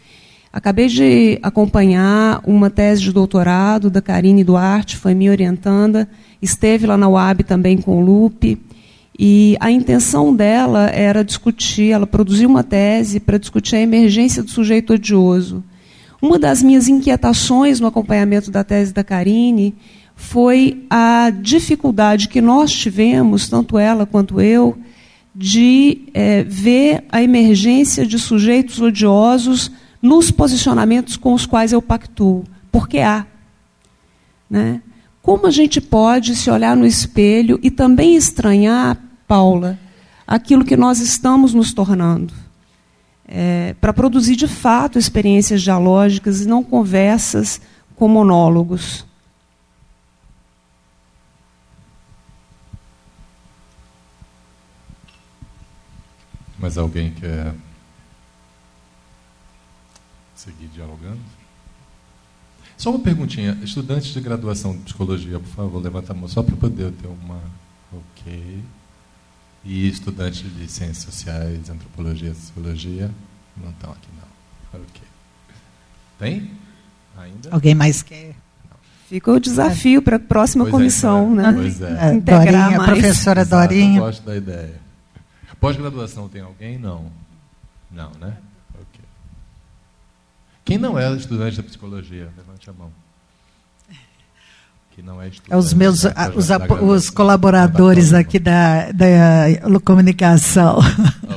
Acabei de acompanhar uma tese de doutorado da Karine Duarte, foi me orientando esteve lá na UAB também com o Lupe, e a intenção dela era discutir, ela produziu uma tese para discutir a emergência do sujeito odioso. Uma das minhas inquietações no acompanhamento da tese da Karine foi a dificuldade que nós tivemos, tanto ela quanto eu, de é, ver a emergência de sujeitos odiosos nos posicionamentos com os quais eu pactuo, porque há. Né? Como a gente pode se olhar no espelho e também estranhar, Paula, aquilo que nós estamos nos tornando? É, para produzir de fato experiências dialógicas e não conversas com monólogos. Mas alguém quer seguir dialogando? Só uma perguntinha. Estudantes de graduação de psicologia, por favor, levanta a mão só para poder ter uma. Ok. E estudantes de ciências sociais, antropologia, sociologia, não estão aqui, não. Ok. Tem? Ainda? Alguém mais quer? Fica o desafio para a próxima pois é, comissão, é, né? Pois é. Integrar Dorinha, mais. professora Exato, Dorinha. Eu gosto da ideia. Pós-graduação tem alguém? Não. Não, né? Quem não é estudante da psicologia? Levante a mão. Que não é estudante. É os meus da, os, da, os colaboradores da aqui da, da comunicação.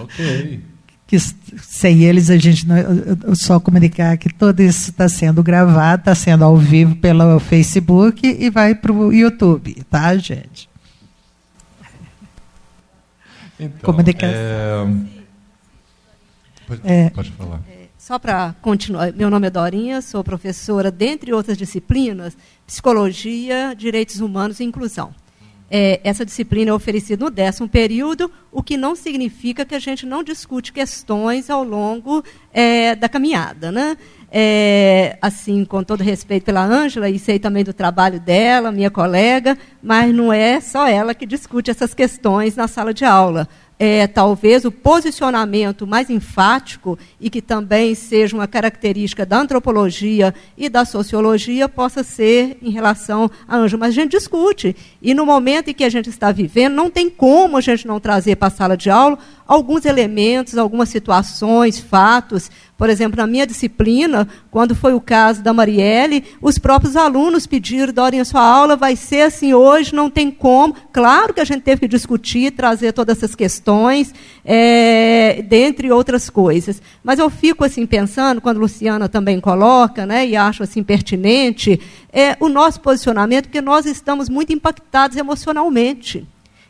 Ok. que sem eles a gente não, só comunicar que tudo isso está sendo gravado, está sendo ao vivo pelo Facebook e vai para o YouTube, tá, gente? Então, Comunicação. É... Pode, é, pode falar. É, só para continuar, meu nome é Dorinha, sou professora, dentre outras disciplinas, Psicologia, Direitos Humanos e Inclusão. É, essa disciplina é oferecida no décimo período, o que não significa que a gente não discute questões ao longo é, da caminhada. Né? É, assim, com todo respeito pela Ângela, e sei também do trabalho dela, minha colega, mas não é só ela que discute essas questões na sala de aula é, talvez o posicionamento mais enfático e que também seja uma característica da antropologia e da sociologia possa ser em relação a anjo. Mas a gente discute. E no momento em que a gente está vivendo, não tem como a gente não trazer para a sala de aula alguns elementos, algumas situações, fatos. Por exemplo, na minha disciplina, quando foi o caso da Marielle, os próprios alunos pediram, Dorinha, sua aula vai ser assim hoje, não tem como. Claro que a gente teve que discutir, trazer todas essas questões, é, dentre outras coisas. Mas eu fico assim pensando, quando a Luciana também coloca, né, e acho assim pertinente, é o nosso posicionamento, porque nós estamos muito impactados emocionalmente.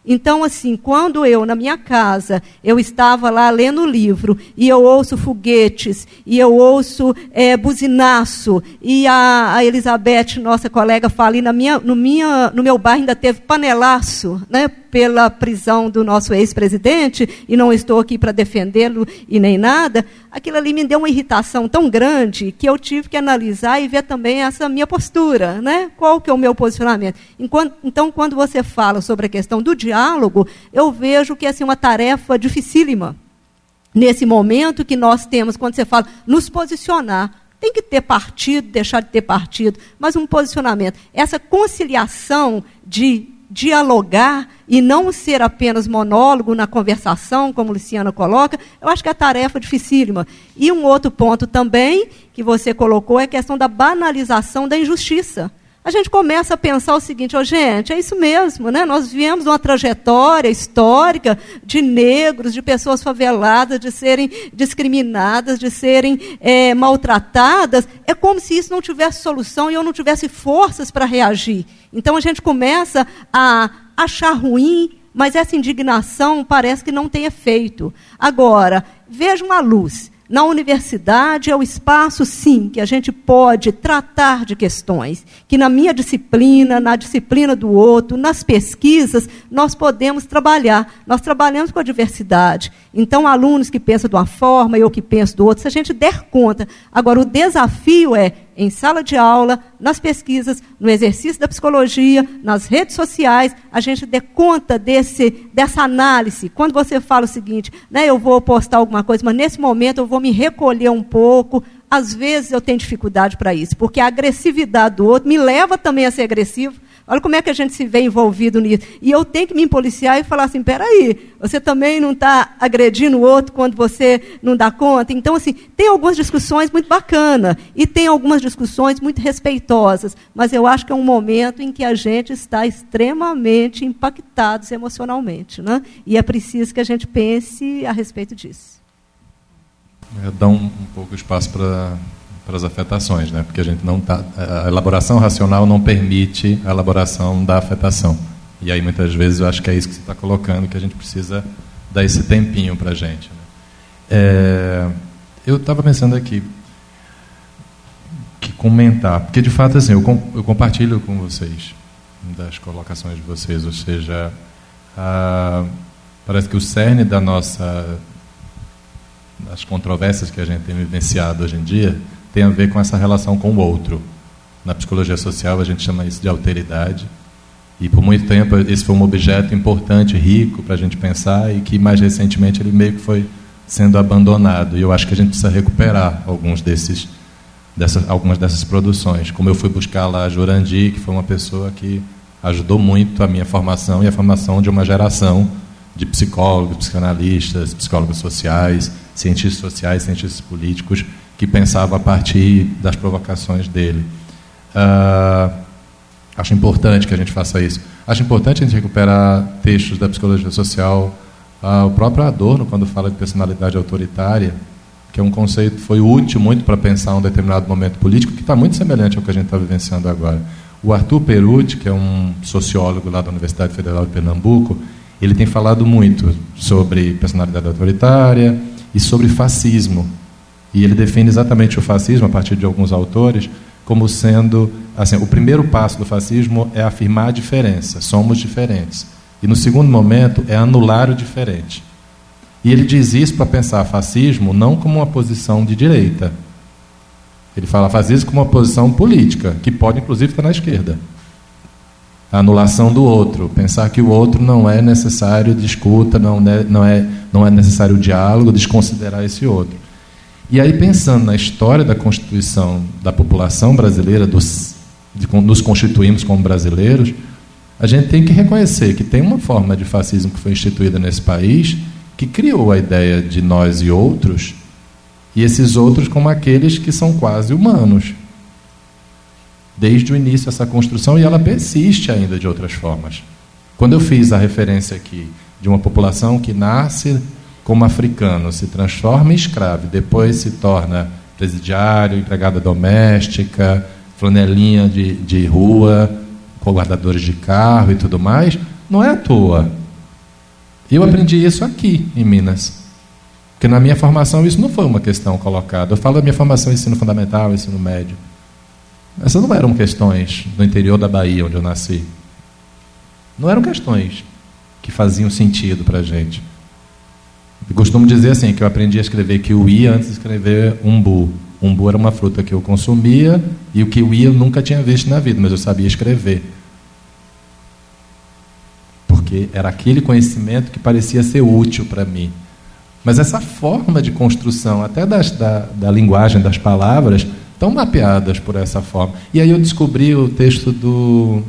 Então, assim, quando eu, na minha casa, eu estava lá lendo o livro, e eu ouço foguetes, e eu ouço é, buzinaço, e a, a, Elizabeth, nossa colega, fala, e na minha, no, minha, no meu bairro ainda teve panelaço, né, pela prisão do nosso ex-presidente, e não estou aqui para defendê-lo e nem nada, aquilo ali me deu uma irritação tão grande que eu tive que analisar e ver também essa minha postura, né? qual que é o meu posicionamento. Enquanto, então, quando você fala sobre a questão do diálogo, eu vejo que é assim, uma tarefa dificílima nesse momento que nós temos, quando você fala nos posicionar. Tem que ter partido, deixar de ter partido, mas um posicionamento. Essa conciliação de dialogar e não ser apenas monólogo na conversação, como Luciana coloca, eu acho que é tarefa dificílima. E um outro ponto também que você colocou é a questão da banalização da injustiça a gente começa a pensar o seguinte, oh, gente, é isso mesmo, né? Nós viemos uma trajetória histórica de negros, de pessoas faveladas, de serem discriminadas, de serem é, maltratadas. É como se isso não tivesse solução e eu não tivesse forças para reagir. Então a gente começa a achar ruim, mas essa indignação parece que não tem efeito. Agora, vejam a luz. Na universidade é o espaço, sim, que a gente pode tratar de questões, que na minha disciplina, na disciplina do outro, nas pesquisas, nós podemos trabalhar. Nós trabalhamos com a diversidade. Então, alunos que pensam de uma forma e eu que penso do outro, se a gente der conta. Agora, o desafio é em sala de aula, nas pesquisas, no exercício da psicologia, nas redes sociais, a gente dê conta desse, dessa análise. Quando você fala o seguinte, né, eu vou postar alguma coisa, mas nesse momento eu vou me recolher um pouco. Às vezes eu tenho dificuldade para isso, porque a agressividade do outro me leva também a ser agressivo Olha como é que a gente se vê envolvido nisso. E eu tenho que me policiar e falar assim: peraí, você também não está agredindo o outro quando você não dá conta. Então, assim, tem algumas discussões muito bacanas e tem algumas discussões muito respeitosas, mas eu acho que é um momento em que a gente está extremamente impactados emocionalmente. Né? E é preciso que a gente pense a respeito disso. É, dá um, um pouco espaço para para as afetações, né? Porque a gente não tá, a elaboração racional não permite a elaboração da afetação. E aí muitas vezes eu acho que é isso que você está colocando, que a gente precisa dar esse tempinho para a gente. Né? É, eu estava pensando aqui que comentar, porque de fato assim eu, com, eu compartilho com vocês das colocações de vocês, ou seja, a, parece que o cerne da nossa das controvérsias que a gente tem vivenciado hoje em dia tem a ver com essa relação com o outro. Na psicologia social a gente chama isso de alteridade. E por muito tempo esse foi um objeto importante, rico para a gente pensar e que mais recentemente ele meio que foi sendo abandonado. E eu acho que a gente precisa recuperar alguns desses, dessas, algumas dessas produções. Como eu fui buscar lá a Jurandi, que foi uma pessoa que ajudou muito a minha formação e a formação de uma geração de psicólogos, psicanalistas, psicólogos sociais, cientistas sociais, cientistas políticos que pensava a partir das provocações dele. Uh, acho importante que a gente faça isso. Acho importante a gente recuperar textos da psicologia social. Uh, o próprio Adorno, quando fala de personalidade autoritária, que é um conceito foi útil muito para pensar um determinado momento político, que está muito semelhante ao que a gente está vivenciando agora. O Arthur Perucci, que é um sociólogo lá da Universidade Federal de Pernambuco, ele tem falado muito sobre personalidade autoritária e sobre fascismo. E ele define exatamente o fascismo, a partir de alguns autores, como sendo assim, o primeiro passo do fascismo é afirmar a diferença, somos diferentes. E no segundo momento é anular o diferente. E ele diz isso para pensar fascismo não como uma posição de direita. Ele fala fascismo como uma posição política, que pode inclusive estar na esquerda. A anulação do outro, pensar que o outro não é necessário discuta, não é, não é, não é necessário diálogo, desconsiderar esse outro. E aí, pensando na história da constituição da população brasileira, dos, de nos constituímos como brasileiros, a gente tem que reconhecer que tem uma forma de fascismo que foi instituída nesse país que criou a ideia de nós e outros, e esses outros como aqueles que são quase humanos. Desde o início essa construção, e ela persiste ainda de outras formas. Quando eu fiz a referência aqui de uma população que nasce como africano, se transforma em escravo, depois se torna presidiário, empregada doméstica, flanelinha de, de rua, guardadores de carro e tudo mais, não é à toa. Eu aprendi isso aqui, em Minas. Porque na minha formação isso não foi uma questão colocada. Eu falo da minha formação ensino fundamental, ensino médio. Essas não eram questões no interior da Bahia, onde eu nasci. Não eram questões que faziam sentido para a gente. Eu costumo dizer assim, que eu aprendi a escrever kiwi antes de escrever umbu. Umbu era uma fruta que eu consumia e o kiwi eu nunca tinha visto na vida, mas eu sabia escrever. Porque era aquele conhecimento que parecia ser útil para mim. Mas essa forma de construção, até das, da, da linguagem das palavras, estão mapeadas por essa forma. E aí eu descobri o texto do.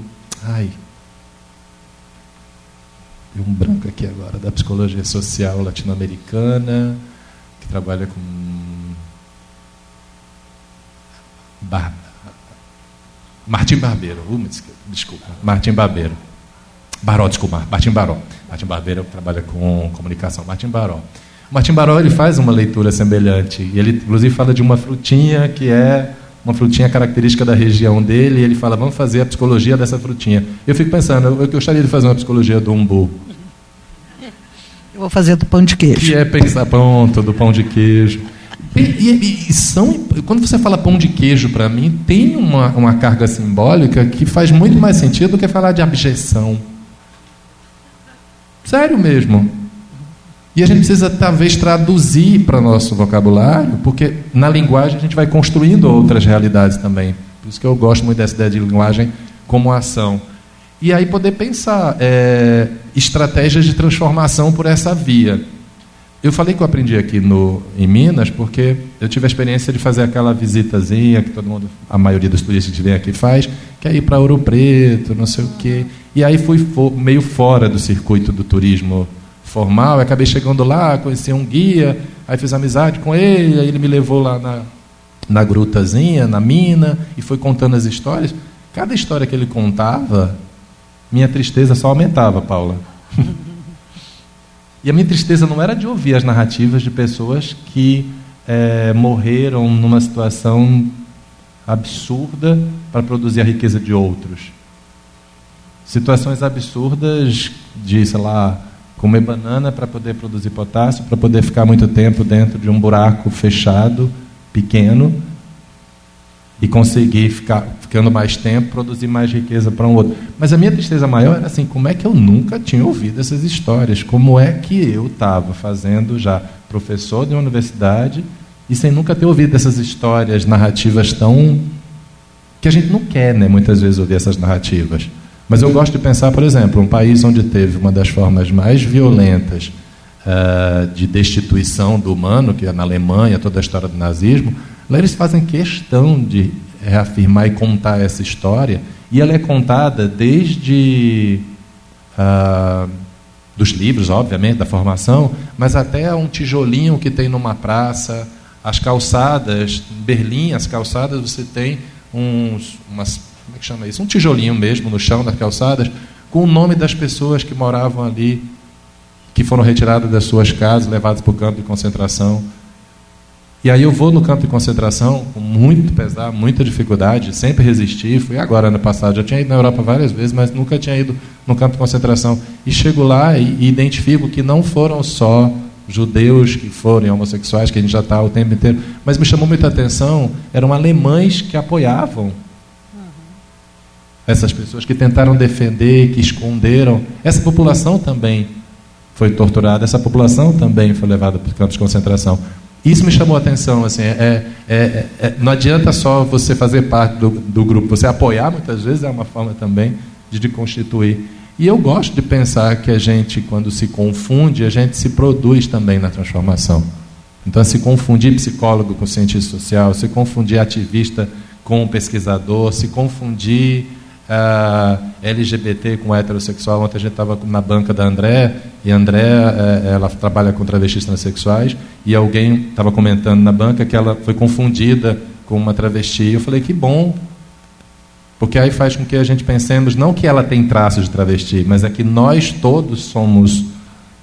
Ai. Deu um branco aqui agora, da psicologia social latino-americana, que trabalha com. Bar... Martim Barbeiro. Uh, desculpa. Martim Barbeiro. Baró, desculpa. Martim Baró. Martim Barbeiro trabalha com comunicação. Martim Baró. Martim Baró ele faz uma leitura semelhante. E ele, inclusive, fala de uma frutinha que é uma frutinha característica da região dele. E ele fala, vamos fazer a psicologia dessa frutinha. Eu fico pensando, eu gostaria de fazer uma psicologia do umbu. Eu vou fazer do pão de queijo. Que é pensar, pronto, do pão de queijo. E, e, e são, quando você fala pão de queijo para mim, tem uma, uma carga simbólica que faz muito mais sentido do que falar de abjeção. Sério mesmo. E a gente precisa, talvez, traduzir para nosso vocabulário, porque na linguagem a gente vai construindo outras realidades também. Por isso que eu gosto muito dessa ideia de linguagem como ação. E aí poder pensar é, estratégias de transformação por essa via. Eu falei que eu aprendi aqui no, em Minas, porque eu tive a experiência de fazer aquela visitazinha que todo mundo, a maioria dos turistas que vem aqui faz, que é ir para Ouro Preto, não sei o quê. E aí fui meio fora do circuito do turismo formal, eu acabei chegando lá, conheci um guia, aí fiz amizade com ele, aí ele me levou lá na, na grutazinha, na mina, e foi contando as histórias. Cada história que ele contava, minha tristeza só aumentava, Paula. e a minha tristeza não era de ouvir as narrativas de pessoas que é, morreram numa situação absurda para produzir a riqueza de outros. Situações absurdas de, sei lá, comer banana para poder produzir potássio, para poder ficar muito tempo dentro de um buraco fechado, pequeno, e conseguir ficar ficando mais tempo, produzir mais riqueza para um outro. Mas a minha tristeza maior era assim, como é que eu nunca tinha ouvido essas histórias? Como é que eu estava fazendo já professor de uma universidade e sem nunca ter ouvido essas histórias narrativas tão que a gente não quer, né, muitas vezes ouvir essas narrativas. Mas eu gosto de pensar, por exemplo, um país onde teve uma das formas mais violentas uh, de destituição do humano, que é na Alemanha, toda a história do nazismo, lá eles fazem questão de reafirmar e contar essa história, e ela é contada desde uh, dos livros, obviamente, da formação, mas até um tijolinho que tem numa praça, as calçadas, Berlim, as calçadas, você tem uns, umas como é que chama isso? Um tijolinho mesmo no chão das calçadas, com o nome das pessoas que moravam ali, que foram retiradas das suas casas, levadas para o campo de concentração. E aí eu vou no campo de concentração com muito pesar, muita dificuldade, sempre resisti. Fui agora ano passado, já tinha ido na Europa várias vezes, mas nunca tinha ido no campo de concentração. E chego lá e, e identifico que não foram só judeus que foram homossexuais, que a gente já está o tempo inteiro, mas me chamou muita atenção, eram alemães que apoiavam essas pessoas que tentaram defender, que esconderam. Essa população também foi torturada, essa população também foi levada para os campos de concentração. Isso me chamou a atenção. Assim, é, é, é, é, não adianta só você fazer parte do, do, grupo, você apoiar muitas vezes é uma forma também de, de constituir. E eu gosto de pensar que a gente, quando se confunde, a gente se produz também na transformação. Então, se confundir psicólogo com cientista social, se confundir ativista com pesquisador, se confundir LGBT com heterossexual. Ontem a gente estava na banca da André, e a André uh, ela trabalha com travestis transexuais, e alguém estava comentando na banca que ela foi confundida com uma travesti. Eu falei, que bom, porque aí faz com que a gente pensemos não que ela tem traços de travesti, mas é que nós todos somos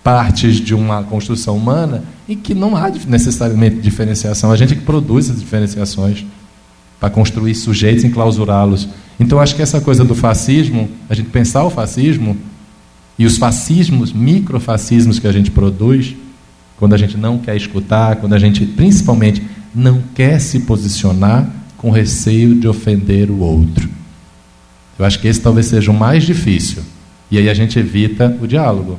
partes de uma construção humana e que não há necessariamente diferenciação. A gente que produz as diferenciações para construir sujeitos e enclausurá-los. Então acho que essa coisa do fascismo, a gente pensar o fascismo e os fascismos, microfascismos que a gente produz, quando a gente não quer escutar, quando a gente principalmente não quer se posicionar com receio de ofender o outro. Eu acho que esse talvez seja o mais difícil. E aí a gente evita o diálogo.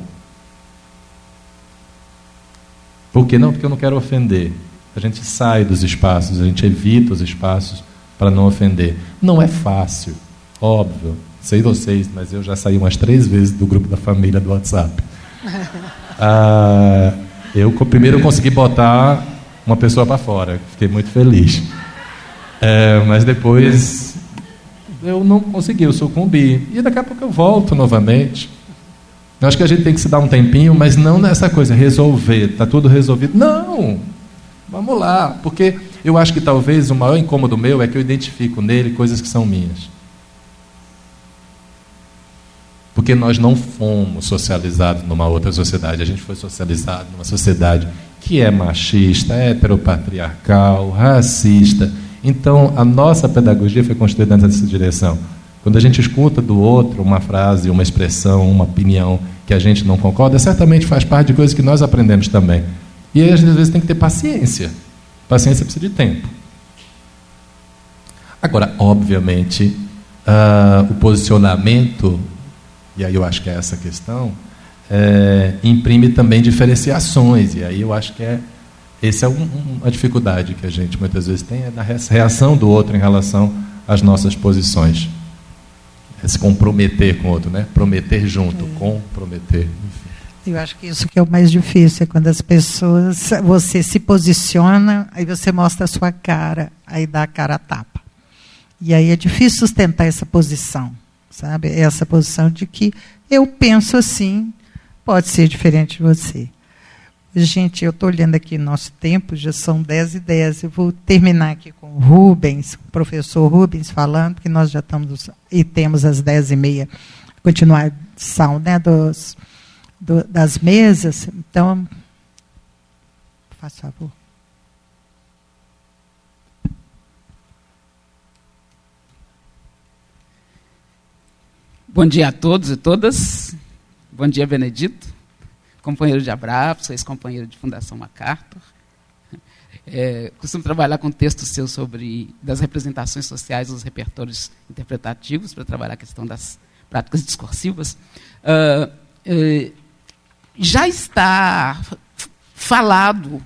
Por que não? Porque eu não quero ofender. A gente sai dos espaços, a gente evita os espaços para não ofender. Não é fácil, óbvio. Sei vocês, mas eu já saí umas três vezes do grupo da família do WhatsApp. Ah, Eu primeiro consegui botar uma pessoa para fora, fiquei muito feliz. É, mas depois eu não consegui, eu sucumbi. E daqui a pouco eu volto novamente. Eu acho que a gente tem que se dar um tempinho, mas não nessa coisa, resolver, está tudo resolvido. Não! Vamos lá, porque eu acho que talvez o maior incômodo meu é que eu identifico nele coisas que são minhas. Porque nós não fomos socializados numa outra sociedade, a gente foi socializado numa sociedade que é machista, heteropatriarcal, racista. Então, a nossa pedagogia foi construída nessa direção. Quando a gente escuta do outro uma frase, uma expressão, uma opinião que a gente não concorda, certamente faz parte de coisas que nós aprendemos também. E aí, às vezes, tem que ter paciência. Paciência precisa de tempo. Agora, obviamente, uh, o posicionamento, e aí eu acho que é essa questão, é, imprime também diferenciações. E aí eu acho que é essa é um, uma dificuldade que a gente muitas vezes tem, é na reação do outro em relação às nossas posições. É se comprometer com o outro, né? Prometer junto, é. comprometer. Enfim. Eu acho que isso que é o mais difícil, é quando as pessoas, você se posiciona, aí você mostra a sua cara, aí dá a cara a tapa. E aí é difícil sustentar essa posição, sabe? Essa posição de que eu penso assim, pode ser diferente de você. Gente, eu estou olhando aqui nosso tempo, já são 10 e 10. Eu vou terminar aqui com o Rubens, o professor Rubens falando, porque nós já estamos e temos as 10 e meia continuação né, dos, do, das mesas. Então, faz favor. Bom dia a todos e todas. Bom dia, Benedito companheiro de Abrapos, ex-companheiro de Fundação MacArthur. É, costumo trabalhar com textos seus sobre das representações sociais dos repertórios interpretativos para trabalhar a questão das práticas discursivas. Uh, já está falado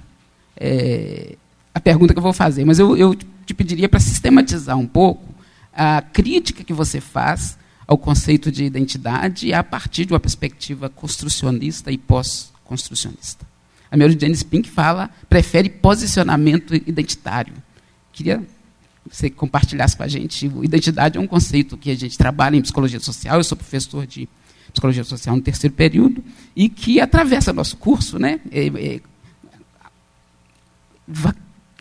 é, a pergunta que eu vou fazer, mas eu, eu te pediria para sistematizar um pouco a crítica que você faz ao conceito de identidade a partir de uma perspectiva construcionista e pós-construcionista. A Mary Jane Spink fala, prefere posicionamento identitário. Queria que você compartilhasse com a gente. Identidade é um conceito que a gente trabalha em psicologia social. Eu sou professor de psicologia social no terceiro período e que atravessa nosso curso, né? É, é,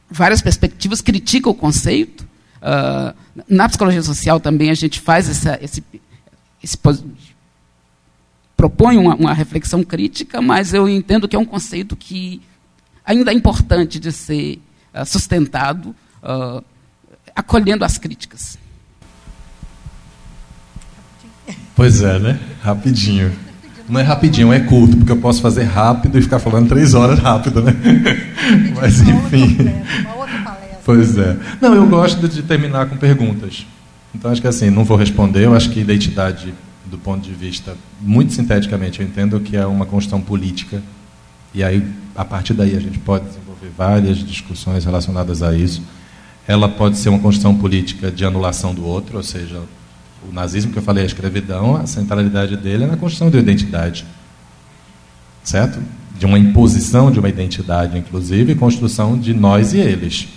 várias perspectivas criticam o conceito Uh, na psicologia social também a gente faz essa, esse, esse propõe uma, uma, reflexão crítica, mas eu entendo que é um conceito que ainda é importante de ser uh, sustentado, uh, acolhendo as críticas. Pois é, né? Rapidinho. Não é rapidinho, é curto, porque eu posso fazer rápido e ficar falando três horas rápido, né? Mas enfim. Pois é. Não, eu gosto de terminar com perguntas. Então acho que assim, não vou responder, eu acho que identidade, do ponto de vista, muito sinteticamente, eu entendo que é uma construção política. E aí, a partir daí, a gente pode desenvolver várias discussões relacionadas a isso. Ela pode ser uma construção política de anulação do outro, ou seja, o nazismo que eu falei, a escravidão, a centralidade dele é na construção de identidade. Certo? De uma imposição de uma identidade, inclusive, e construção de nós e eles.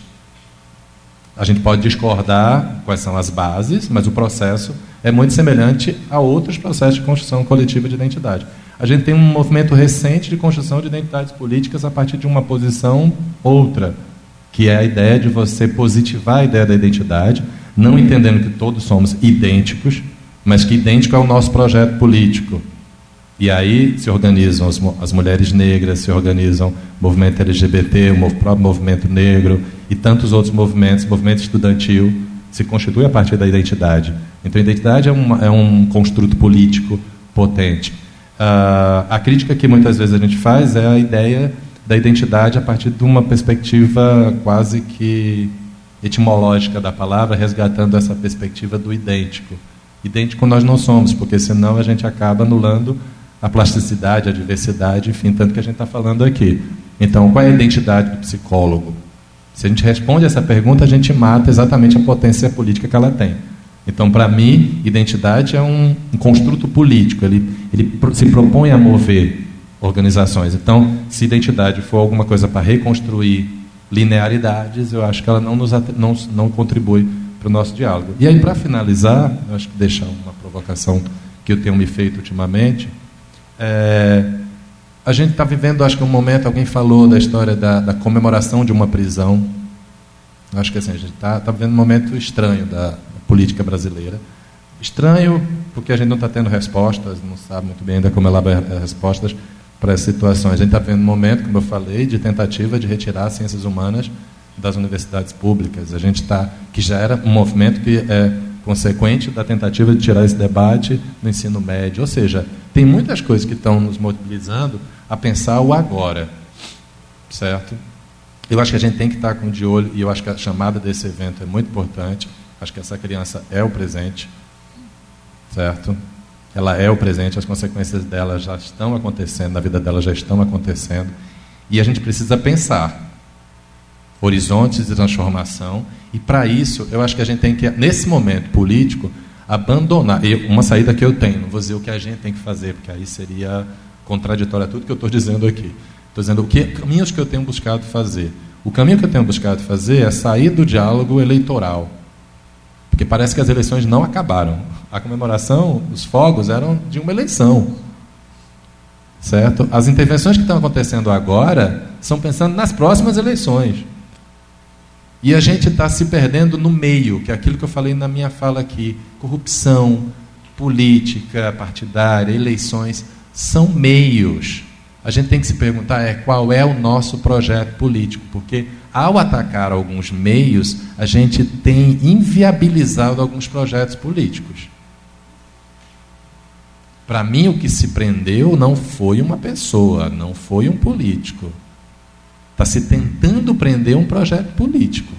A gente pode discordar quais são as bases, mas o processo é muito semelhante a outros processos de construção coletiva de identidade. A gente tem um movimento recente de construção de identidades políticas a partir de uma posição outra, que é a ideia de você positivar a ideia da identidade, não entendendo que todos somos idênticos, mas que idêntico é o nosso projeto político. E aí se organizam as, as mulheres negras, se organizam o movimento LGBT, o próprio movimento negro e tantos outros movimentos, movimento estudantil, se constitui a partir da identidade. Então, a identidade é, é um construto político potente. Uh, a crítica que muitas vezes a gente faz é a ideia da identidade a partir de uma perspectiva quase que etimológica da palavra, resgatando essa perspectiva do idêntico. Idêntico nós não somos, porque senão a gente acaba anulando a plasticidade, a diversidade, enfim, tanto que a gente está falando aqui. Então, qual é a identidade do psicólogo? Se a gente responde essa pergunta, a gente mata exatamente a potência política que ela tem. Então, para mim, identidade é um, um, construto político. Ele, ele se propõe a mover organizações. Então, se identidade for alguma coisa para reconstruir linearidades, eu acho que ela não, nos, não, não contribui para o nosso diálogo. E aí, para finalizar, acho que deixar uma provocação que eu tenho me feito ultimamente, é, a gente está vivendo, acho que um momento, alguém falou da história da, da comemoração de uma prisão. Acho que assim, a gente está tá vivendo um momento estranho da, da política brasileira. Estranho porque a gente não está tendo respostas, não sabe muito bem ainda como elaborar respostas para situações. A gente está vendo um momento, como eu falei, de tentativa de retirar as ciências humanas das universidades públicas. A gente está, que já era um movimento que é consequente da tentativa de tirar esse debate do ensino médio. Ou seja, tem muitas coisas que estão nos mobilizando a pensar o agora, certo? Eu acho que a gente tem que estar com de olho e eu acho que a chamada desse evento é muito importante. Acho que essa criança é o presente, certo? Ela é o presente, as consequências dela já estão acontecendo, na vida dela já estão acontecendo. E a gente precisa pensar horizontes de transformação. E para isso, eu acho que a gente tem que, nesse momento político, abandonar. Uma saída que eu tenho, não vou dizer o que a gente tem que fazer, porque aí seria contraditório a tudo que eu estou dizendo aqui. Estou dizendo o que caminhos que eu tenho buscado fazer. O caminho que eu tenho buscado fazer é sair do diálogo eleitoral. Porque parece que as eleições não acabaram. A comemoração, os fogos eram de uma eleição. Certo? As intervenções que estão acontecendo agora são pensando nas próximas eleições. E a gente está se perdendo no meio, que é aquilo que eu falei na minha fala aqui: corrupção, política partidária, eleições são meios. A gente tem que se perguntar é qual é o nosso projeto político, porque ao atacar alguns meios, a gente tem inviabilizado alguns projetos políticos. Para mim, o que se prendeu não foi uma pessoa, não foi um político. Está se tentando prender um projeto político.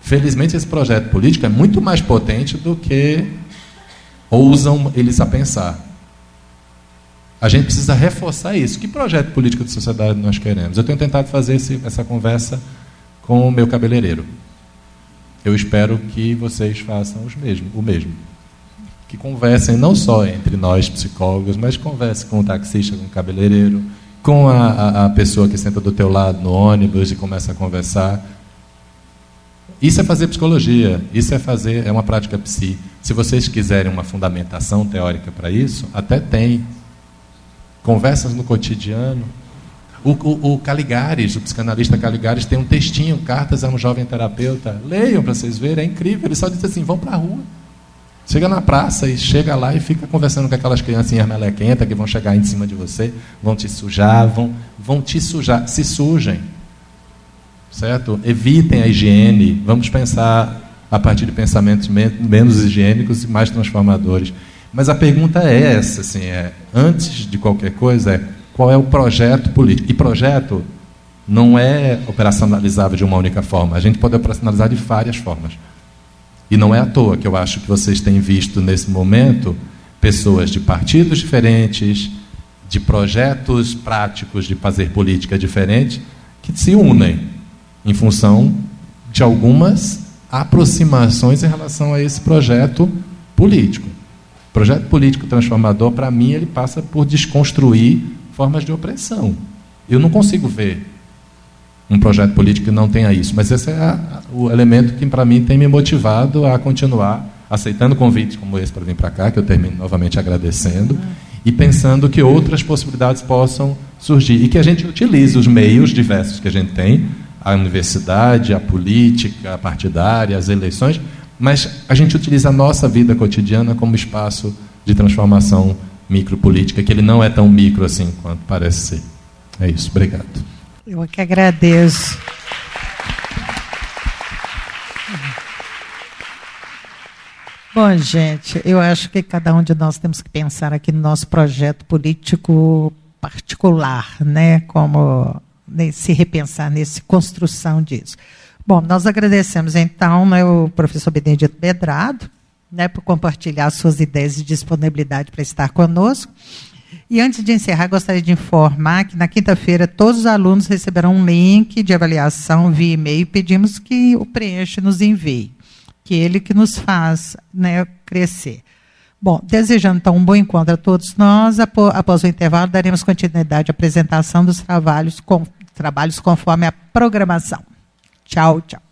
Felizmente, esse projeto político é muito mais potente do que ousam eles a pensar. A gente precisa reforçar isso. Que projeto político de sociedade nós queremos? Eu tenho tentado fazer esse, essa conversa com o meu cabeleireiro. Eu espero que vocês façam os mesmo, o mesmo. Que conversem não só entre nós psicólogos, mas conversem com o taxista, com o cabeleireiro, com a, a, a pessoa que senta do teu lado no ônibus e começa a conversar. Isso é fazer psicologia, isso é fazer, é uma prática psi. Se vocês quiserem uma fundamentação teórica para isso, até tem conversas no cotidiano. O, o, o, Caligares, o psicanalista Caligares, tem um textinho, Cartas a um Jovem Terapeuta. Leiam para vocês verem, é incrível. Ele só diz assim: vão para a rua. Chega na praça e chega lá e fica conversando com aquelas criancinhas melequentas que vão chegar em cima de você, vão te sujar, vão, vão te sujar. Se sujem. Certo? Evitem a higiene. Vamos pensar a partir de pensamentos menos higiênicos e mais transformadores. Mas a pergunta é essa, assim, é, antes de qualquer coisa, é qual é o projeto político? E projeto não é operacionalizável de uma única forma. A gente pode operacionalizar de várias formas. E não é à toa que eu acho que vocês têm visto nesse momento pessoas de partidos diferentes, de projetos práticos de fazer política diferente, que se unem em função de algumas aproximações em relação a esse projeto político. O projeto político transformador, para mim, ele passa por desconstruir formas de opressão. Eu não consigo ver um projeto político que não tenha isso, mas esse é a, o elemento que, para mim, tem me motivado a continuar aceitando convites como esse para vir para cá, que eu termino novamente agradecendo, e pensando que outras possibilidades possam surgir e que a gente utilize os meios diversos que a gente tem, a universidade, a política a partidária, as eleições, mas a gente utiliza a nossa vida cotidiana como espaço de transformação micropolítica, que ele não é tão micro assim quanto parece ser. É isso, obrigado. Eu que agradeço. Bom, gente, eu acho que cada um de nós temos que pensar aqui no nosso projeto político particular, né? Como né, se repensar nessa construção disso. Bom, nós agradecemos então né, o professor Benedito Bedrado né, por compartilhar suas ideias e disponibilidade para estar conosco. E antes de encerrar, gostaria de informar que na quinta-feira todos os alunos receberão um link de avaliação via e-mail e pedimos que o preencha e nos envie, que ele que nos faz né, crescer. Bom, desejando então um bom encontro a todos nós, após o intervalo daremos continuidade à apresentação dos trabalhos, com, trabalhos conforme a programação. Tchau, tchau.